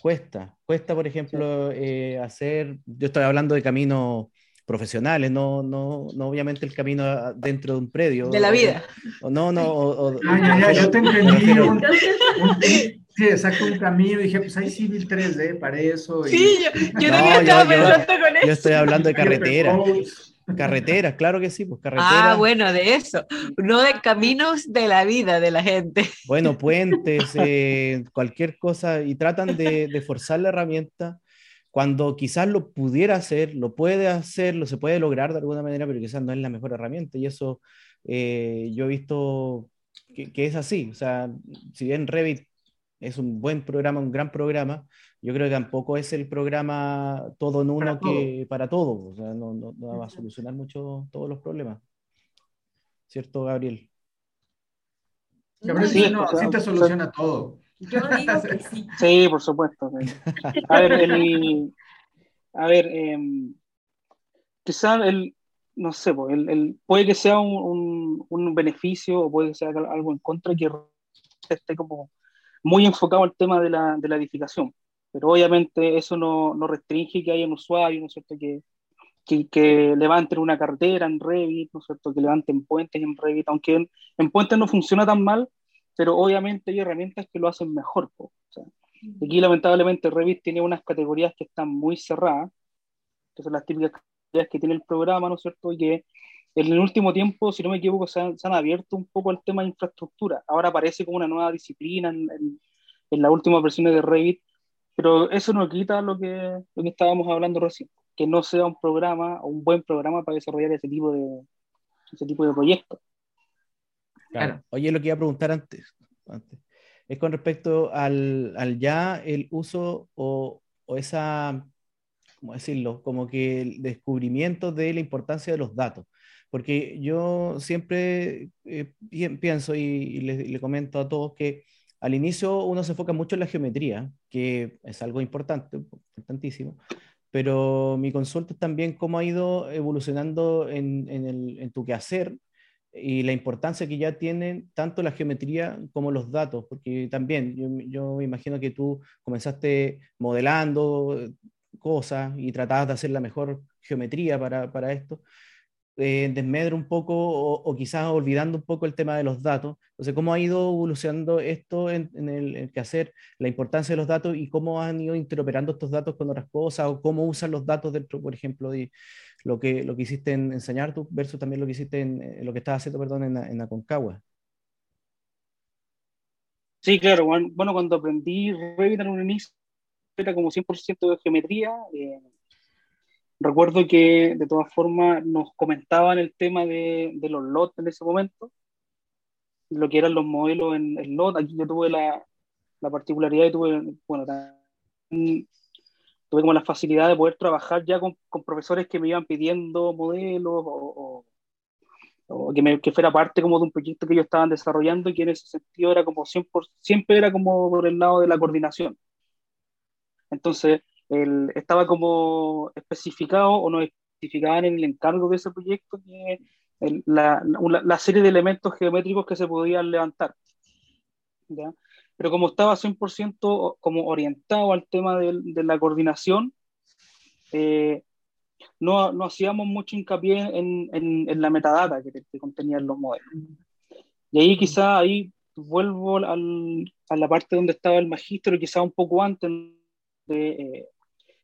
cuesta, cuesta, por ejemplo, eh, hacer, yo estoy hablando de caminos profesionales, no, no, no obviamente el camino dentro de un predio. De la vida. O, no, no. O, ah, yo te entendí. Sí, exacto, un camino. Dije, pues hay Civil 3D para eso. Sí, yo, yo también estaba pensando con eso. Yo estoy hablando de carretera. Carreteras, claro que sí, pues carreteras. Ah, bueno, de eso, no de caminos de la vida de la gente. Bueno, puentes, eh, cualquier cosa, y tratan de, forzar la herramienta cuando quizás lo pudiera hacer, lo puede hacer, lo se puede lograr de alguna manera, pero quizás no es la mejor herramienta. Y eso eh, yo he visto que, que, es así. O sea, si bien Revit es un buen programa, un gran programa, yo creo que tampoco es el programa todo en uno que para todo, o sea, no, no, va a solucionar mucho todos los problemas. ¿Cierto, Gabriel? Gabriel, sí, no, sí te soluciona todo. Yo digo que sí. Sí, por supuesto. A ver, el, a ver eh, quizá el, no sé, el, el, puede que sea un, un, un, beneficio o puede que sea algo en contra que esté como muy enfocado al tema de la, de la edificación pero obviamente eso no, no restringe que haya un usuario, ¿no es cierto?, que, que, que, levanten una cartera en Revit, ¿no es cierto?, que levanten puentes en Revit, aunque en, en puentes no funciona tan mal, pero obviamente hay herramientas que lo hacen mejor. O sea, Aquí lamentablemente Revit tiene unas categorías que están muy cerradas, que son las típicas categorías que tiene el programa, ¿no es cierto? Y que en el último tiempo, si no me equivoco, se han, abierto un poco el tema de infraestructura. Ahora aparece como una nueva disciplina en, en, las últimas versiones de Revit, pero eso no quita lo que, lo que estábamos hablando recién, que no sea un programa o un buen programa para desarrollar ese tipo de, ese tipo de proyectos. Claro. Oye, lo que iba a preguntar antes, es con respecto al, al, ya el uso o, o esa, ¿cómo decirlo? Como que el descubrimiento de la importancia de los datos. Porque yo siempre eh, pienso y, le, comento a todos que al inicio uno se enfoca mucho en la geometría, que es algo importante, importantísimo, pero mi consulta es también cómo ha ido evolucionando en, en, el, en tu quehacer y la importancia que ya tienen tanto la geometría como los datos, porque también yo, yo me imagino que tú comenzaste modelando cosas y tratabas de hacer la mejor geometría para, para esto, eh, desmedro un poco o, quizás olvidando un poco el tema de los datos. Entonces, ¿cómo ha ido evolucionando esto en, el, quehacer, la importancia de los datos y cómo han ido interoperando estos datos con otras cosas o cómo usan los datos dentro, por ejemplo, de lo que, lo que hiciste en enseñar tú versus también lo que hiciste en, lo que estabas haciendo, perdón, en, en Aconcagua? Sí, claro. Bueno, cuando aprendí Revit en un inicio, era como 100% de geometría. Eh, Recuerdo que de todas formas nos comentaban el tema de, los lots en ese momento, lo que eran los modelos en el lot. Aquí yo tuve la, particularidad y tuve, bueno, tuve como la facilidad de poder trabajar ya con, profesores que me iban pidiendo modelos o, que, me, que, fuera parte como de un proyecto que ellos estaban desarrollando y que en ese sentido era como siempre, siempre era como por el lado de la coordinación. Entonces, estaba como especificado o no especificaban en el encargo de ese proyecto que la, la, serie de elementos geométricos que se podían levantar. ¿ya? Pero como estaba 100% como orientado al tema de, de la coordinación, eh, no, no, hacíamos mucho hincapié en, en, en la metadata que, que, contenían los modelos. Y ahí quizá ahí vuelvo al, a la parte donde estaba el magíster, quizá un poco antes de, eh,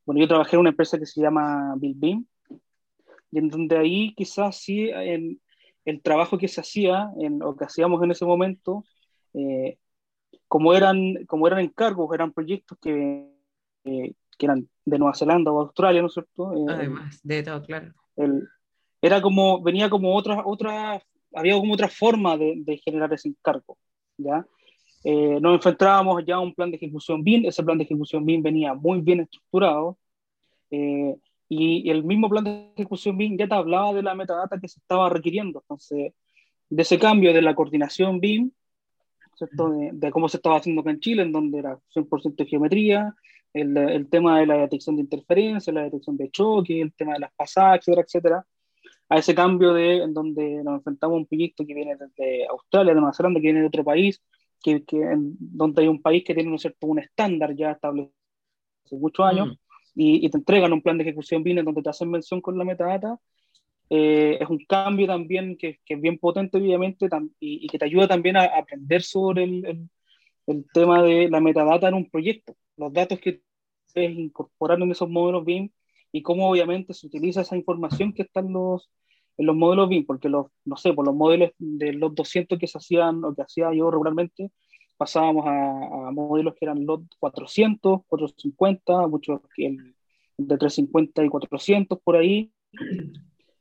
bueno, yo trabajé en una empresa que se llama Bill Beam, y en donde ahí quizás sí el, el trabajo que se hacía, en, o que hacíamos en ese momento, eh, como, eran, como eran encargos, eran proyectos que, eh, que eran de Nueva Zelanda o Australia, ¿no es cierto? Eh, Además, de todo, claro. El, era como, venía como otra, otra, había como otra forma de, de generar ese encargo, ¿ya? Eh, nos enfrentábamos ya a un plan de ejecución BIM, ese plan de ejecución BIM venía muy bien estructurado, eh, y el mismo plan de ejecución BIM ya te hablaba de la metadata que se estaba requiriendo, entonces, de ese cambio de la coordinación BIM, de, de, cómo se estaba haciendo acá en Chile, en donde era 100% de geometría, el, el, tema de la detección de interferencia, la detección de choque, el tema de las pasadas, etcétera, etcétera, a ese cambio de en donde nos enfrentamos a un proyecto que viene desde Australia, de Nueva Zelanda, que viene de otro país, que, que en, donde hay un país que tiene un, cierto, un estándar ya establecido hace muchos años, mm. y, y, te entregan un plan de ejecución BIM donde te hacen mención con la metadata, eh, es un cambio también que, que, es bien potente, obviamente, y, y, que te ayuda también a, aprender sobre el, el, tema de la metadata en un proyecto, los datos que puedes incorporar en esos modelos BIM y cómo obviamente se utiliza esa información que está en los, en los modelos BIM, porque los, no sé, por los modelos de los 200 que se hacían o que hacía yo regularmente, pasábamos a, modelos que eran los 400, 450, muchos el, de 350 y 400 por ahí.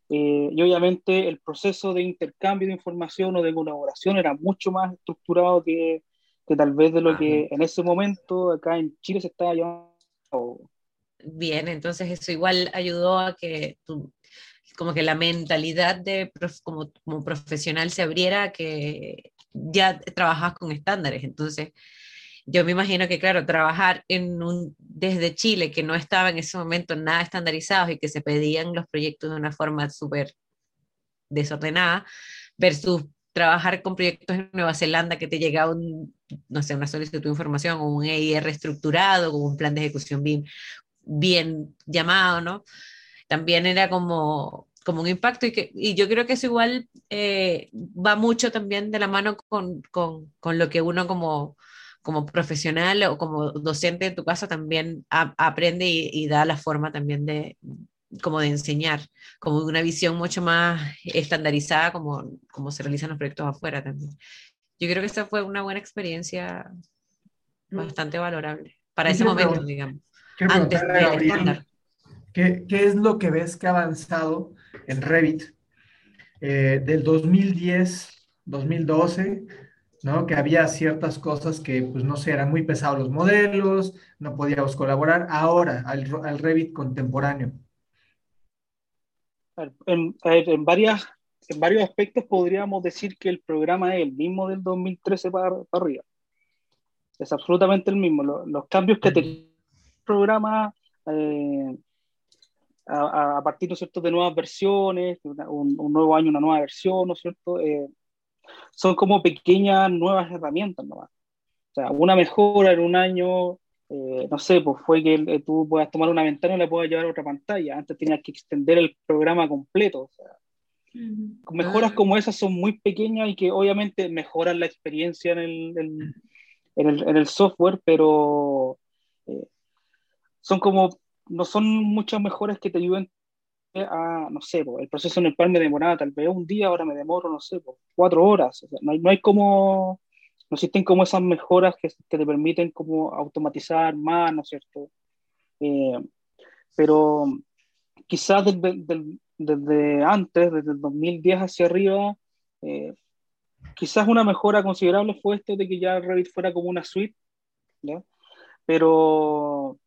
Eh, y obviamente el proceso de intercambio de información o de colaboración era mucho más estructurado que, que tal vez de lo que en ese momento acá en Chile se estaba llevando. Bien, entonces eso igual ayudó a que tú como que la mentalidad de como, como profesional se abriera que ya trabajas con estándares. Entonces, yo me imagino que, claro, trabajar en un, desde Chile, que no estaba en ese momento nada estandarizados y que se pedían los proyectos de una forma súper desordenada, versus trabajar con proyectos en Nueva Zelanda que te llega un, no sé, una solicitud de información o un EIR estructurado, con un plan de ejecución bien, bien llamado, ¿no? También era como, como un impacto y, que, y yo creo que eso igual eh, va mucho también de la mano con, con, con, lo que uno como, como profesional o como docente en tu casa también aprende y, da la forma también de como de enseñar, como una visión mucho más estandarizada como, como se realizan los proyectos afuera también. Yo creo que esta fue una buena experiencia mm. bastante valorable para ese momento, digamos. Antes de ¿qué, ¿Qué es lo que ves que ha avanzado en Revit eh, del 2010, 2012, ¿no? Que había ciertas cosas que, pues, no sé, eran muy pesados los modelos, no podíamos colaborar. Ahora, al, al Revit contemporáneo. En, en, varias, en varios aspectos podríamos decir que el programa es el mismo del 2013 para, arriba. Es absolutamente el mismo. Los, cambios que tiene el programa eh, a, partir, ¿no cierto?, de nuevas versiones, un, nuevo año, una nueva versión, ¿no es cierto?, eh, son como pequeñas nuevas herramientas nomás. O sea, una mejora en un año, eh, no sé, pues fue que eh, tú puedas tomar una ventana y la puedas llevar a otra pantalla. Antes tenías que extender el programa completo. O sea, Mejoras ah. como esas son muy pequeñas y que obviamente mejoran la experiencia en el, en, el, en el software, pero son como no son muchas mejoras que te ayuden a, no sé, el proceso en el cual me demoraba tal vez un día, ahora me demoro, no sé, cuatro horas. no, hay, no hay como, no existen como esas mejoras que, que te permiten como automatizar más, ¿no es cierto? Eh, pero quizás desde, desde, antes, desde el 2010 hacia arriba, eh, quizás una mejora considerable fue esto de que ya Revit fuera como una suite, ¿ya? Pero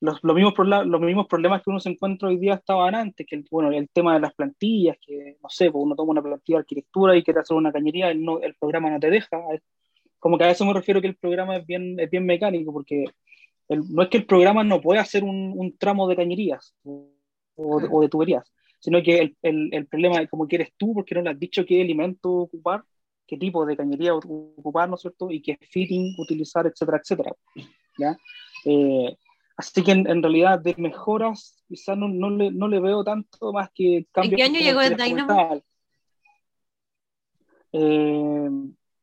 los, los, mismos los mismos problemas que uno se encuentra hoy día estaban antes, que el, bueno, el tema de las plantillas, que no sé, pues uno toma una plantilla de arquitectura y quiere hacer una cañería, el, no, el programa no te deja. Como que a eso me refiero que el programa es bien, es bien mecánico, porque no es que el programa no pueda hacer un, un tramo de cañerías o, o, de tuberías, sino que el, el, el, problema es cómo quieres tú, porque no le has dicho qué elemento ocupar, qué tipo de cañería ocupar, ¿no es cierto? Y qué fitting utilizar, etcétera, etcétera. ¿ya? Eh, Así que en, realidad de mejoras quizás no, no, le, no, le, veo tanto más que cambios. ¿En qué año llegó el Dynamo? Eh,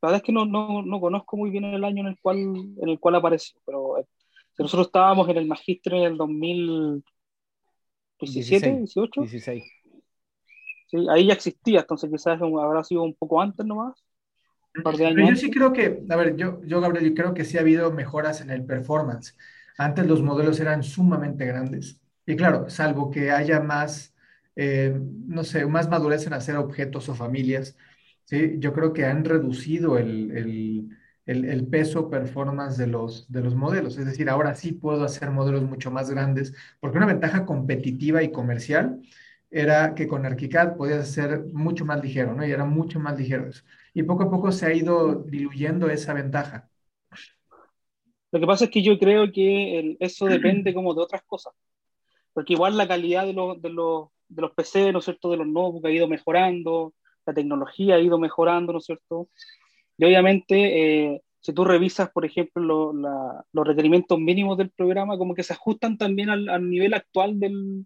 la verdad es que no, no, no, conozco muy bien el año en el cual, en el cual apareció, pero eh, nosotros estábamos en el magíster en el 2017, 18. 16. Sí, ahí ya existía, entonces quizás habrá sido un poco antes nomás. Un par de años pero yo sí creo que, a ver, yo, yo Gabriel, yo creo que sí ha habido mejoras en el performance. Antes los modelos eran sumamente grandes. Y claro, salvo que haya más, eh, no sé, más madurez en hacer objetos o familias, ¿sí? yo creo que han reducido el, peso performance de los, de los modelos. Es decir, ahora sí puedo hacer modelos mucho más grandes, porque una ventaja competitiva y comercial era que con ArchiCAD podías hacer mucho más ligero, ¿no? Y eran mucho más ligeros. Y poco a poco se ha ido diluyendo esa ventaja. Lo que pasa es que yo creo que eso depende como de otras cosas. Porque igual la calidad de, los, de, los, de los PC, ¿no es cierto?, de los notebooks ha ido mejorando, la tecnología ha ido mejorando, ¿no es cierto? Y obviamente, eh, si tú revisas, por ejemplo, los requerimientos mínimos del programa, como que se ajustan también al, nivel actual del,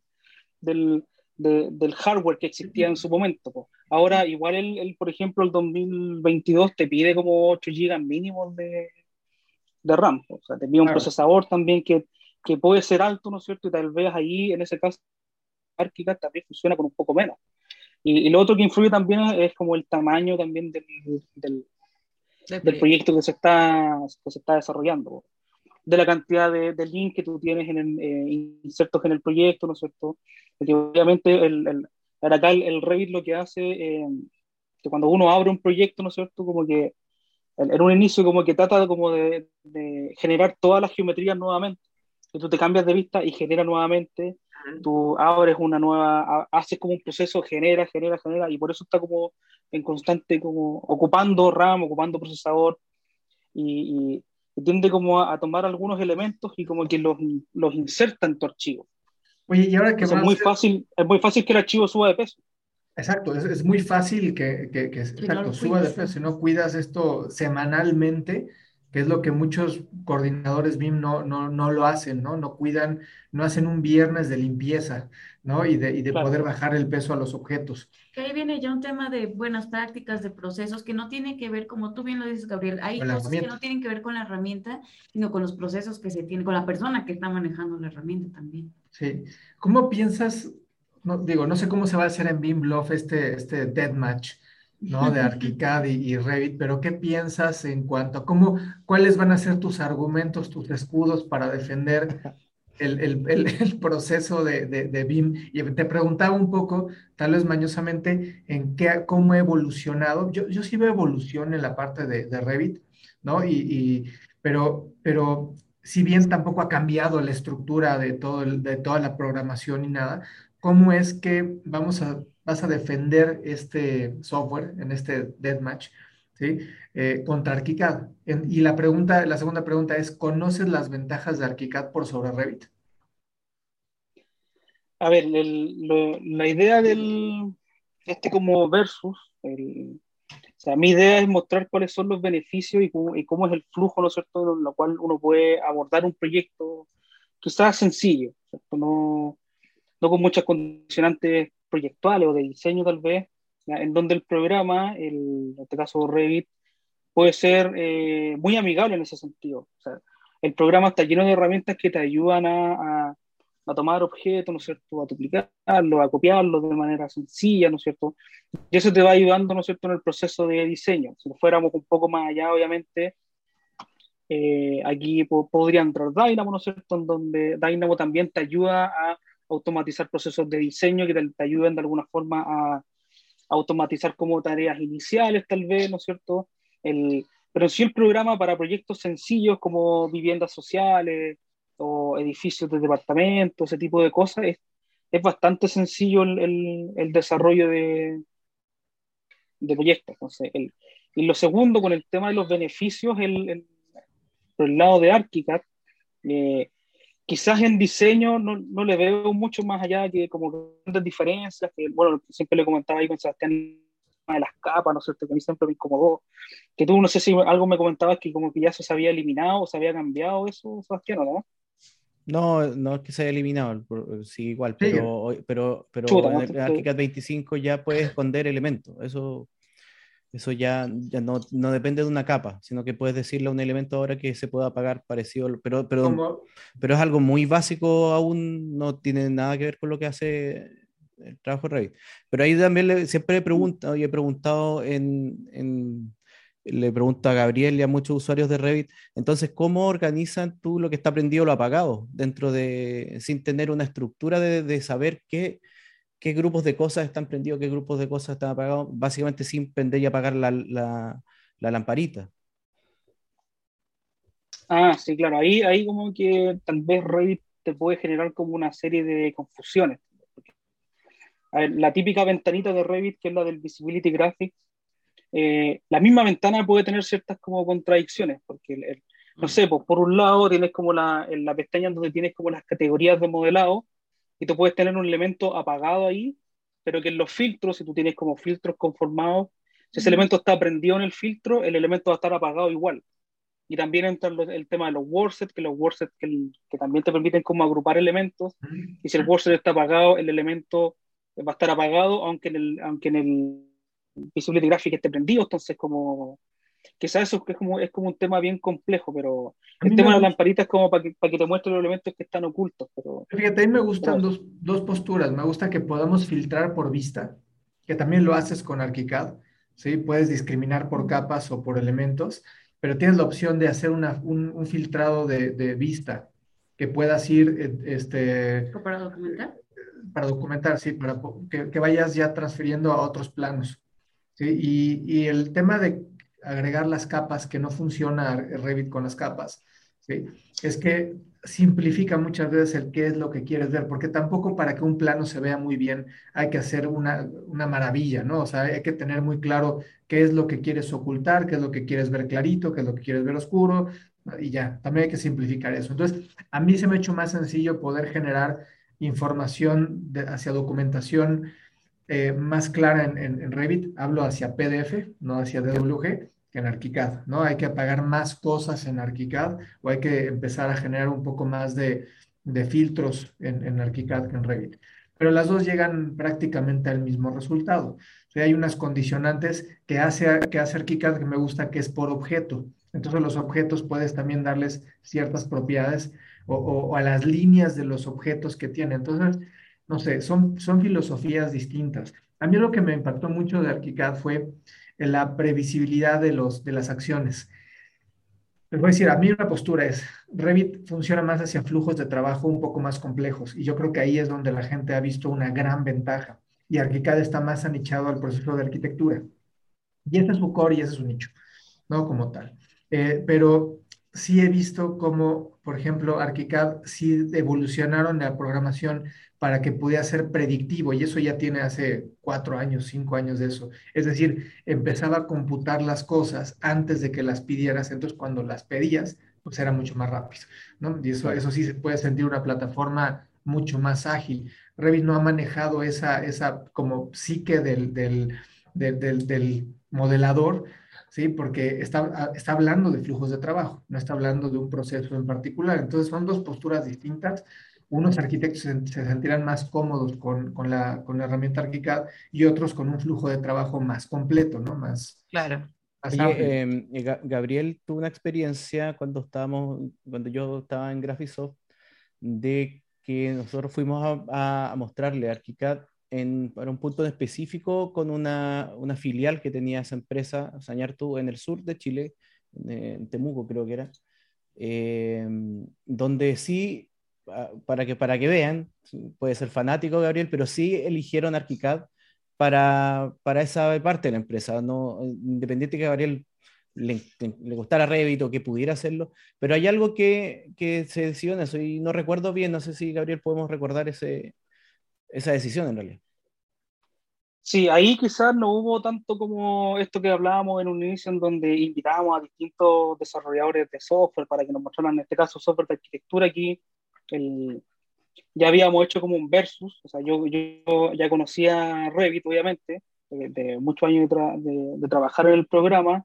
del, del, hardware que existía en su momento. Ahora, igual, el, por ejemplo, el 2022 te pide como 8 GB mínimos de, de RAM. O sea, tenía un procesador también que, que, puede ser alto, ¿no es cierto? Y tal vez ahí, en ese caso, ArchiCAD también funciona con un poco menos. Y, lo otro que influye también es como el tamaño también del, del, del proyecto que se, está, que se está desarrollando, de la cantidad de, de links que tú tienes en el, eh, insertos en el proyecto, ¿no es cierto? Porque obviamente el, el, acá el, Revit lo que hace, eh, que cuando uno abre un proyecto, ¿no es cierto? Como que en un inicio como que trata de, como de, generar todas las geometrías nuevamente. Y tú te cambias de vista y genera nuevamente, tú abres una nueva, haces como un proceso, genera, genera, genera, y por eso está como en constante, como ocupando RAM, ocupando procesador, y, tiende como a, tomar algunos elementos y como que los, los inserta en tu archivo. Oye, y ahora que es muy fácil, es muy fácil que el archivo suba de peso. Exacto, es, muy fácil que, que, que suba de peso. Si no cuidas esto semanalmente, que es lo que muchos coordinadores BIM no, no, no lo hacen, ¿no? No cuidan, no hacen un viernes de limpieza, ¿no? Y de, y de poder bajar el peso a los objetos. Que ahí viene ya un tema de buenas prácticas, de procesos, que no tiene que ver, como tú bien lo dices, Gabriel, hay cosas que no tienen que ver con la herramienta, sino con los procesos que se tienen, con la persona que está manejando la herramienta también. Sí. ¿Cómo piensas, no, digo, no sé cómo se va a hacer en BIM Bluff este, este deathmatch, ¿no? De ArchiCAD y, Revit, pero ¿qué piensas en cuanto a cómo, cuáles van a ser tus argumentos, tus escudos para defender el, el, el, proceso de, de, de, BIM? Y te preguntaba un poco, tal vez mañosamente, en qué, cómo ha evolucionado. Yo, yo sí veo evolución en la parte de, de Revit, ¿no? Y, y, pero, pero si bien tampoco ha cambiado la estructura de, todo de toda la programación y nada, ¿cómo es que vamos a, vas a defender este software en este deathmatch ¿sí? Eh, contra ArchiCAD? y la, pregunta, la segunda pregunta es, ¿conoces las ventajas de ArchiCAD por sobre Revit? A ver, la idea del, este como versus, o sea, mi idea es mostrar cuáles son los beneficios y cómo, es el flujo, ¿no es cierto?, en lo cual uno puede abordar un proyecto quizás sencillo, No, no con muchas condicionantes proyectuales o de diseño tal vez, en donde el programa, el, en este caso Revit, puede ser eh, muy amigable en ese sentido. O sea, el programa está lleno de herramientas que te ayudan a, a a tomar objetos, ¿no es cierto?, a duplicarlo, a copiarlo de manera sencilla, ¿no es cierto? Y eso te va ayudando, ¿no es cierto?, en el proceso de diseño. Si fuéramos un poco más allá, obviamente, eh, aquí podría entrar Dynamo, ¿no es cierto?, en donde Dynamo también te ayuda a automatizar procesos de diseño que te, ayuden de alguna forma a, automatizar como tareas iniciales, tal vez, ¿no es cierto? El, pero sí el programa para proyectos sencillos como viviendas sociales, o edificios de departamentos, ese tipo de cosas, es, es bastante sencillo el, el, desarrollo de, de proyectos. Entonces, el, y lo segundo, con el tema de los beneficios, el, por el lado de ArchiCAD, eh, quizás en diseño no, no, le veo mucho más allá que como grandes diferencias, que bueno, siempre le comentaba ahí con Sebastián de las capas, ¿no es cierto? Que a mí siempre me incomodó. Que tú, no sé si algo me comentabas que como que ya se había eliminado o se había cambiado eso, Sebastián, ¿o no? No, no es que se haya eliminado, sí, igual, pero, pero, pero en el ArchiCAD 25 ya puede esconder elementos. Eso, eso ya, ya no, no, depende de una capa, sino que puedes decirle a un elemento ahora que se pueda apagar parecido, pero, pero, pero es algo muy básico aún, no tiene nada que ver con lo que hace el trabajo de Revit. Pero ahí también siempre he preguntado y he preguntado en, en le pregunto a Gabriel y a muchos usuarios de Revit, entonces, ¿cómo organizan tú lo que está prendido o lo apagado dentro de, sin tener una estructura de, de saber qué, qué, grupos de cosas están prendidos, qué grupos de cosas están apagados, básicamente sin prender y apagar la, la, la lamparita? Ah, sí, claro, ahí, ahí como que tal vez Revit te puede generar como una serie de confusiones. la típica ventanita de Revit, que es la del Visibility Graphics, eh, la misma ventana puede tener ciertas como contradicciones, porque, no sé, pues, por un lado tienes como la, en la pestaña donde tienes como las categorías de modelado, y tú puedes tener un elemento apagado ahí, pero que en los filtros, si tú tienes como filtros conformados, si ese elemento está prendido en el filtro, el elemento va a estar apagado igual. Y también entra el tema de los wordsets, que los wordsets que, que, también te permiten como agrupar elementos, y si el wordset está apagado, el elemento va a estar apagado, aunque en el, aunque en el Visibility Graphic esté prendido, entonces como quizás eso es como, es como un tema bien complejo, pero el tema de las lamparitas es como para que, para que te muestre los elementos que están ocultos. Pero, Fíjate, a mí me gustan dos, dos, posturas. Me gusta que podamos filtrar por vista, que también lo haces con ArchiCAD, ¿sí? Puedes discriminar por capas o por elementos, pero tienes la opción de hacer una, un, un, filtrado de, de, vista, que puedas ir, eh, este... ¿Para documentar? Para documentar, sí, para que, que vayas ya transfiriendo a otros planos. ¿sí? Y, y, el tema de agregar las capas, que no funciona Revit con las capas, ¿sí? es que simplifica muchas veces el qué es lo que quieres ver, porque tampoco para que un plano se vea muy bien hay que hacer una, una maravilla, ¿no? O sea, hay que tener muy claro qué es lo que quieres ocultar, qué es lo que quieres ver clarito, qué es lo que quieres ver oscuro, y ya, también hay que simplificar eso. Entonces, a mí se me ha hecho más sencillo poder generar información de, hacia documentación eh, más clara en, en, Revit, hablo hacia PDF, no hacia DWG, que en ArchiCAD, ¿no? Hay que pagar más cosas en ArchiCAD o hay que empezar a generar un poco más de, filtros en, en ArchiCAD que en Revit. Pero las dos llegan prácticamente al mismo resultado. hay unas condicionantes que hace, que hace ArchiCAD que me gusta, que es por objeto. Entonces los objetos puedes también darles ciertas propiedades o, a las líneas de los objetos que tiene. Entonces, no sé, son, son filosofías distintas. A mí lo que me impactó mucho de ArchiCAD fue la previsibilidad de, los, de las acciones. Les voy a decir, a mí una postura es, Revit funciona más hacia flujos de trabajo un poco más complejos y yo creo que ahí es donde la gente ha visto una gran ventaja y ArchiCAD está más anichado al proceso de arquitectura. Y ese es su core y ese es su nicho, ¿no? Como tal. Eh, pero sí he visto cómo, por ejemplo, ArchiCAD sí evolucionaron la programación para que pudiera ser predictivo, y eso ya tiene hace cuatro años, cinco años de eso. Es decir, empezaba a computar las cosas antes de que las pidieras, entonces cuando las pedías, pues era mucho más rápido, ¿no? Y eso, eso sí se puede sentir una plataforma mucho más ágil. Revit no ha manejado esa, esa como psique del, del, del, del modelador, ¿sí? Porque está, está hablando de flujos de trabajo, no está hablando de un proceso en particular. Entonces son dos posturas distintas. Unos arquitectos se, sentirán más cómodos con, con, la, con la herramienta ArchiCAD y otros con un flujo de trabajo más completo, ¿no? Más, claro. Em, Gabriel tuvo una experiencia cuando estábamos, cuando yo estaba en Graphisoft, de que nosotros fuimos a, a mostrarle ArchiCAD en, para un punto específico con una, una, filial que tenía esa empresa, Sañartu, en el sur de Chile, en Temuco creo que era, eh, donde sí, para que, para que vean, puede ser fanático Gabriel, pero sí eligieron ArchiCAD para, para esa parte de la empresa, no, independiente que Gabriel le, le, gustara Revit o que pudiera hacerlo, pero hay algo que, que se decidió en eso y no recuerdo bien, no sé si Gabriel podemos recordar ese, esa decisión en realidad. Sí, ahí quizás no hubo tanto como esto que hablábamos en un inicio, en donde invitábamos a distintos desarrolladores de software para que nos mostraran, en este caso, software de arquitectura. Aquí el, ya habíamos hecho como un versus, o sea, yo, yo ya conocía Revit, obviamente, de, muchos años de, de, trabajar en el programa,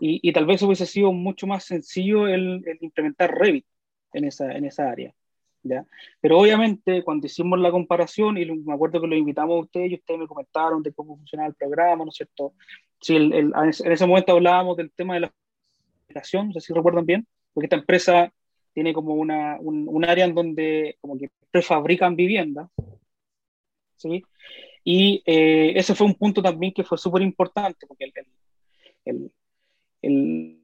y, y, tal vez hubiese sido mucho más sencillo el, el implementar Revit en esa, en esa área. ¿Ya? Pero obviamente cuando hicimos la comparación, y me acuerdo que lo invitamos a ustedes y ustedes me comentaron de cómo funcionaba el programa, ¿no es cierto? Sí, el, el, en ese momento hablábamos del tema de la operación, no sé si recuerdan bien, porque esta empresa tiene como una, un, un, área en donde como que prefabrican viviendas, ¿sí? Y eh, ese fue un punto también que fue súper importante, porque el, el, el, la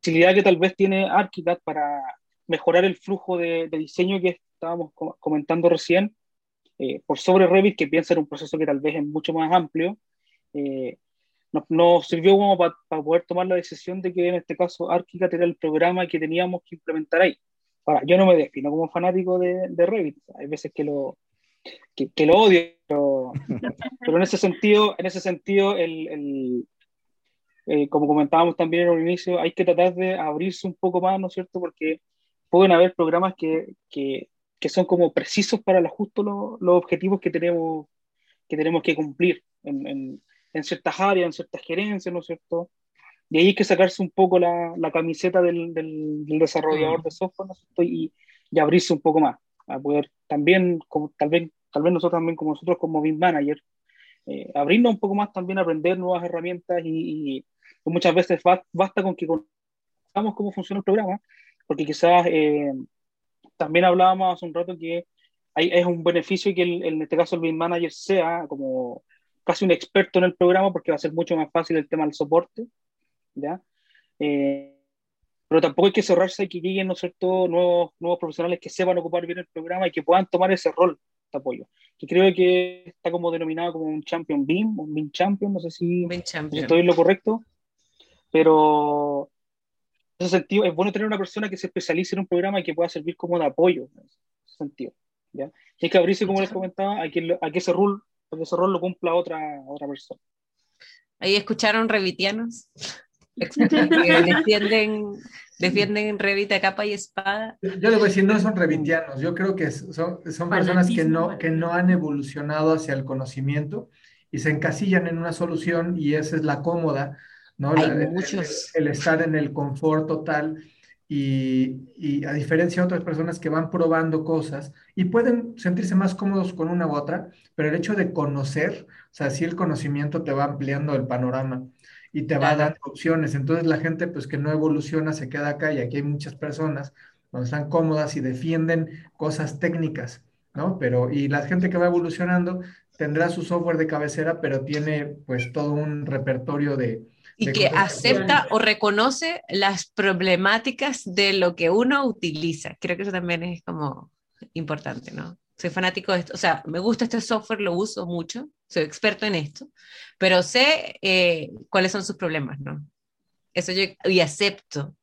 facilidad que tal vez tiene Archicad para mejorar el flujo de, de diseño que estábamos comentando recién, eh, por sobre Revit, que piensa en un proceso que tal vez es mucho más amplio, eh, nos, nos, sirvió como para poder tomar la decisión de que en este caso ArchiCAD era el programa que teníamos que implementar ahí. Ahora, yo no me defino como fanático de, de Revit, hay veces que lo, que, que lo odio, pero, pero, en ese sentido, en ese sentido el, el eh, como comentábamos también en el inicio, hay que tratar de abrirse un poco más, ¿no es cierto? Porque pueden haber programas que, que, que son como precisos para los, justo los, los, objetivos que tenemos que, tenemos que cumplir en, en, en, ciertas áreas, en ciertas gerencias, ¿no es cierto? Y ahí hay que sacarse un poco la, la camiseta del, del, del, desarrollador de software, ¿no es cierto? Y, y, abrirse un poco más, a poder también, como, tal, vez, tal vez nosotros también, como nosotros como BIM Manager, eh, abrirnos un poco más también aprender nuevas herramientas y, y muchas veces basta con que conozcamos cómo funciona el programa porque quizás eh, también hablábamos hace un rato que hay, es un beneficio que el, en este caso el BIM Manager sea como casi un experto en el programa porque va a ser mucho más fácil el tema del soporte, ¿ya? Eh, pero tampoco hay que cerrarse y que lleguen, ¿no cierto?, nuevos, nuevos profesionales que sepan ocupar bien el programa y que puedan tomar ese rol de apoyo. Que creo que está como denominado como un Champion BIM, un BIM Champion, no sé si, si estoy en lo correcto, pero en ese sentido, es bueno tener una persona que se especialice en un programa y que pueda servir como de apoyo en ese sentido. ¿ya? Y hay que abrirse, como les comentaba, a que, a que ese rol, a que ese rol lo cumpla otra, otra persona. Ahí escucharon revitianos que defienden, defienden Revit a capa y espada. Yo les voy a decir, no son revitianos, yo creo que son, son personas que no, que no han evolucionado hacia el conocimiento y se encasillan en una solución y esa es la cómoda ¿no? Hay La- el- muchos. El, el estar en el confort total y, y a diferencia de otras personas que van probando cosas y pueden sentirse más cómodos con una u otra, pero el hecho de conocer, o sea, sí el conocimiento te va ampliando el panorama y te va dando opciones. Entonces la gente pues que no evoluciona se queda acá y aquí hay muchas personas donde están cómodas y defienden cosas técnicas, ¿no? Pero y la gente que va evolucionando tendrá su software de cabecera, pero tiene pues todo un repertorio de, Y que acepta o reconoce las problemáticas de lo que uno utiliza. Creo que eso también es como importante, ¿no? Soy fanático de esto, o sea, me gusta este software, lo uso mucho, soy experto en esto, pero sé eh, cuáles son sus problemas, ¿no? Eso yo, y acepto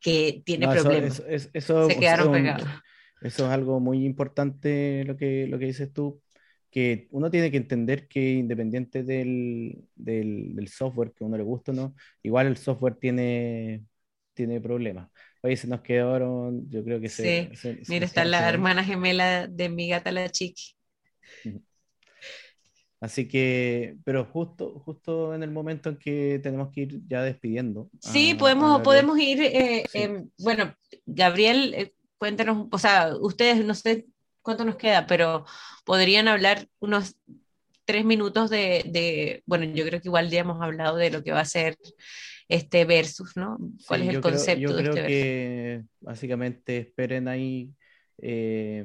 que tiene No, problemas. eso- eso- eso- Se quedaron pegados. Eso es algo muy importante lo que, lo que dices tú, que uno tiene que entender que independiente del, del, del software que a uno le gusta o no, igual el software tiene, tiene problemas. Oye, se nos quedaron, yo creo que se... Sí, se- se Mira, nos está la hermana gemela de mi gata, la chiqui. Así que, pero justo, justo en el momento en que tenemos que ir ya despidiendo. Sí, a- podemos, podemos ir, eh, Sí. em, bueno, Gabriel, eh, cuéntanos, o sea, ustedes no sé cuánto nos queda, pero podrían hablar unos tres minutos de, de- bueno, yo creo que igual ya hemos hablado de lo que va a ser este versus, ¿no? ¿Cuál Sí, es el yo creo- concepto yo de creo este versus? que básicamente esperen ahí eh,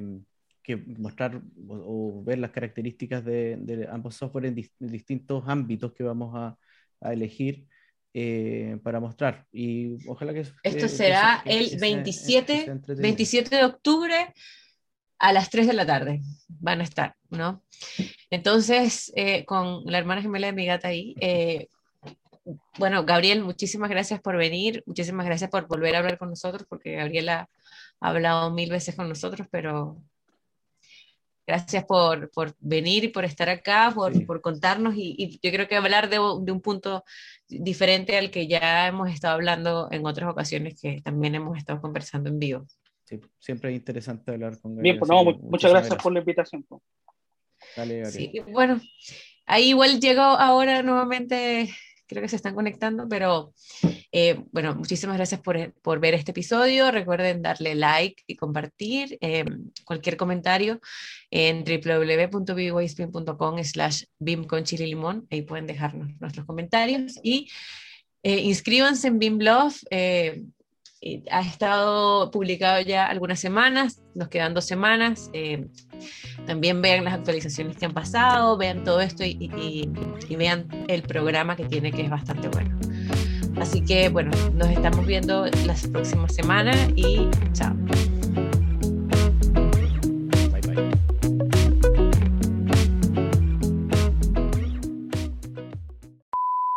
que mostrar o, o ver las características de, de ambos software en, dis- en distintos ámbitos que vamos a, a elegir eh, para mostrar. Y ojalá que... Esto que será que- el que sea- 27, que sea entretenido. 27 de octubre a las 3 de la tarde van a estar, ¿no? Entonces, eh, con la hermana gemela de mi gata ahí, eh, bueno, Gabriel, muchísimas gracias por venir, muchísimas gracias por volver a hablar con nosotros, porque Gabriela ha hablado mil veces con nosotros, pero gracias por, por venir y por estar acá, por, Sí. por contarnos, y, y yo creo que hablar de, de un punto diferente al que ya hemos estado hablando en otras ocasiones que también hemos estado conversando en vivo. Sí, siempre es interesante hablar con Bien, Gabriel, pues no, muchas gracias por la invitación. pues. Dale, Gabriel. Sí, bueno, ahí igual llegó ahora nuevamente, creo que se están conectando, pero eh, bueno, muchísimas gracias por, por ver este episodio. Recuerden darle like y compartir eh, cualquier comentario en www.bwayspin.com slash bim con chile y limón. Ahí pueden dejarnos nuestros comentarios y eh, inscríbanse en BIM Love. Eh, ha estado publicado ya algunas semanas, nos quedan dos semanas. eh, también vean las actualizaciones que han pasado, vean todo esto y- y vean el programa que tiene, que es bastante bueno. Así que, bueno, nos estamos viendo las próximas semanas y chao.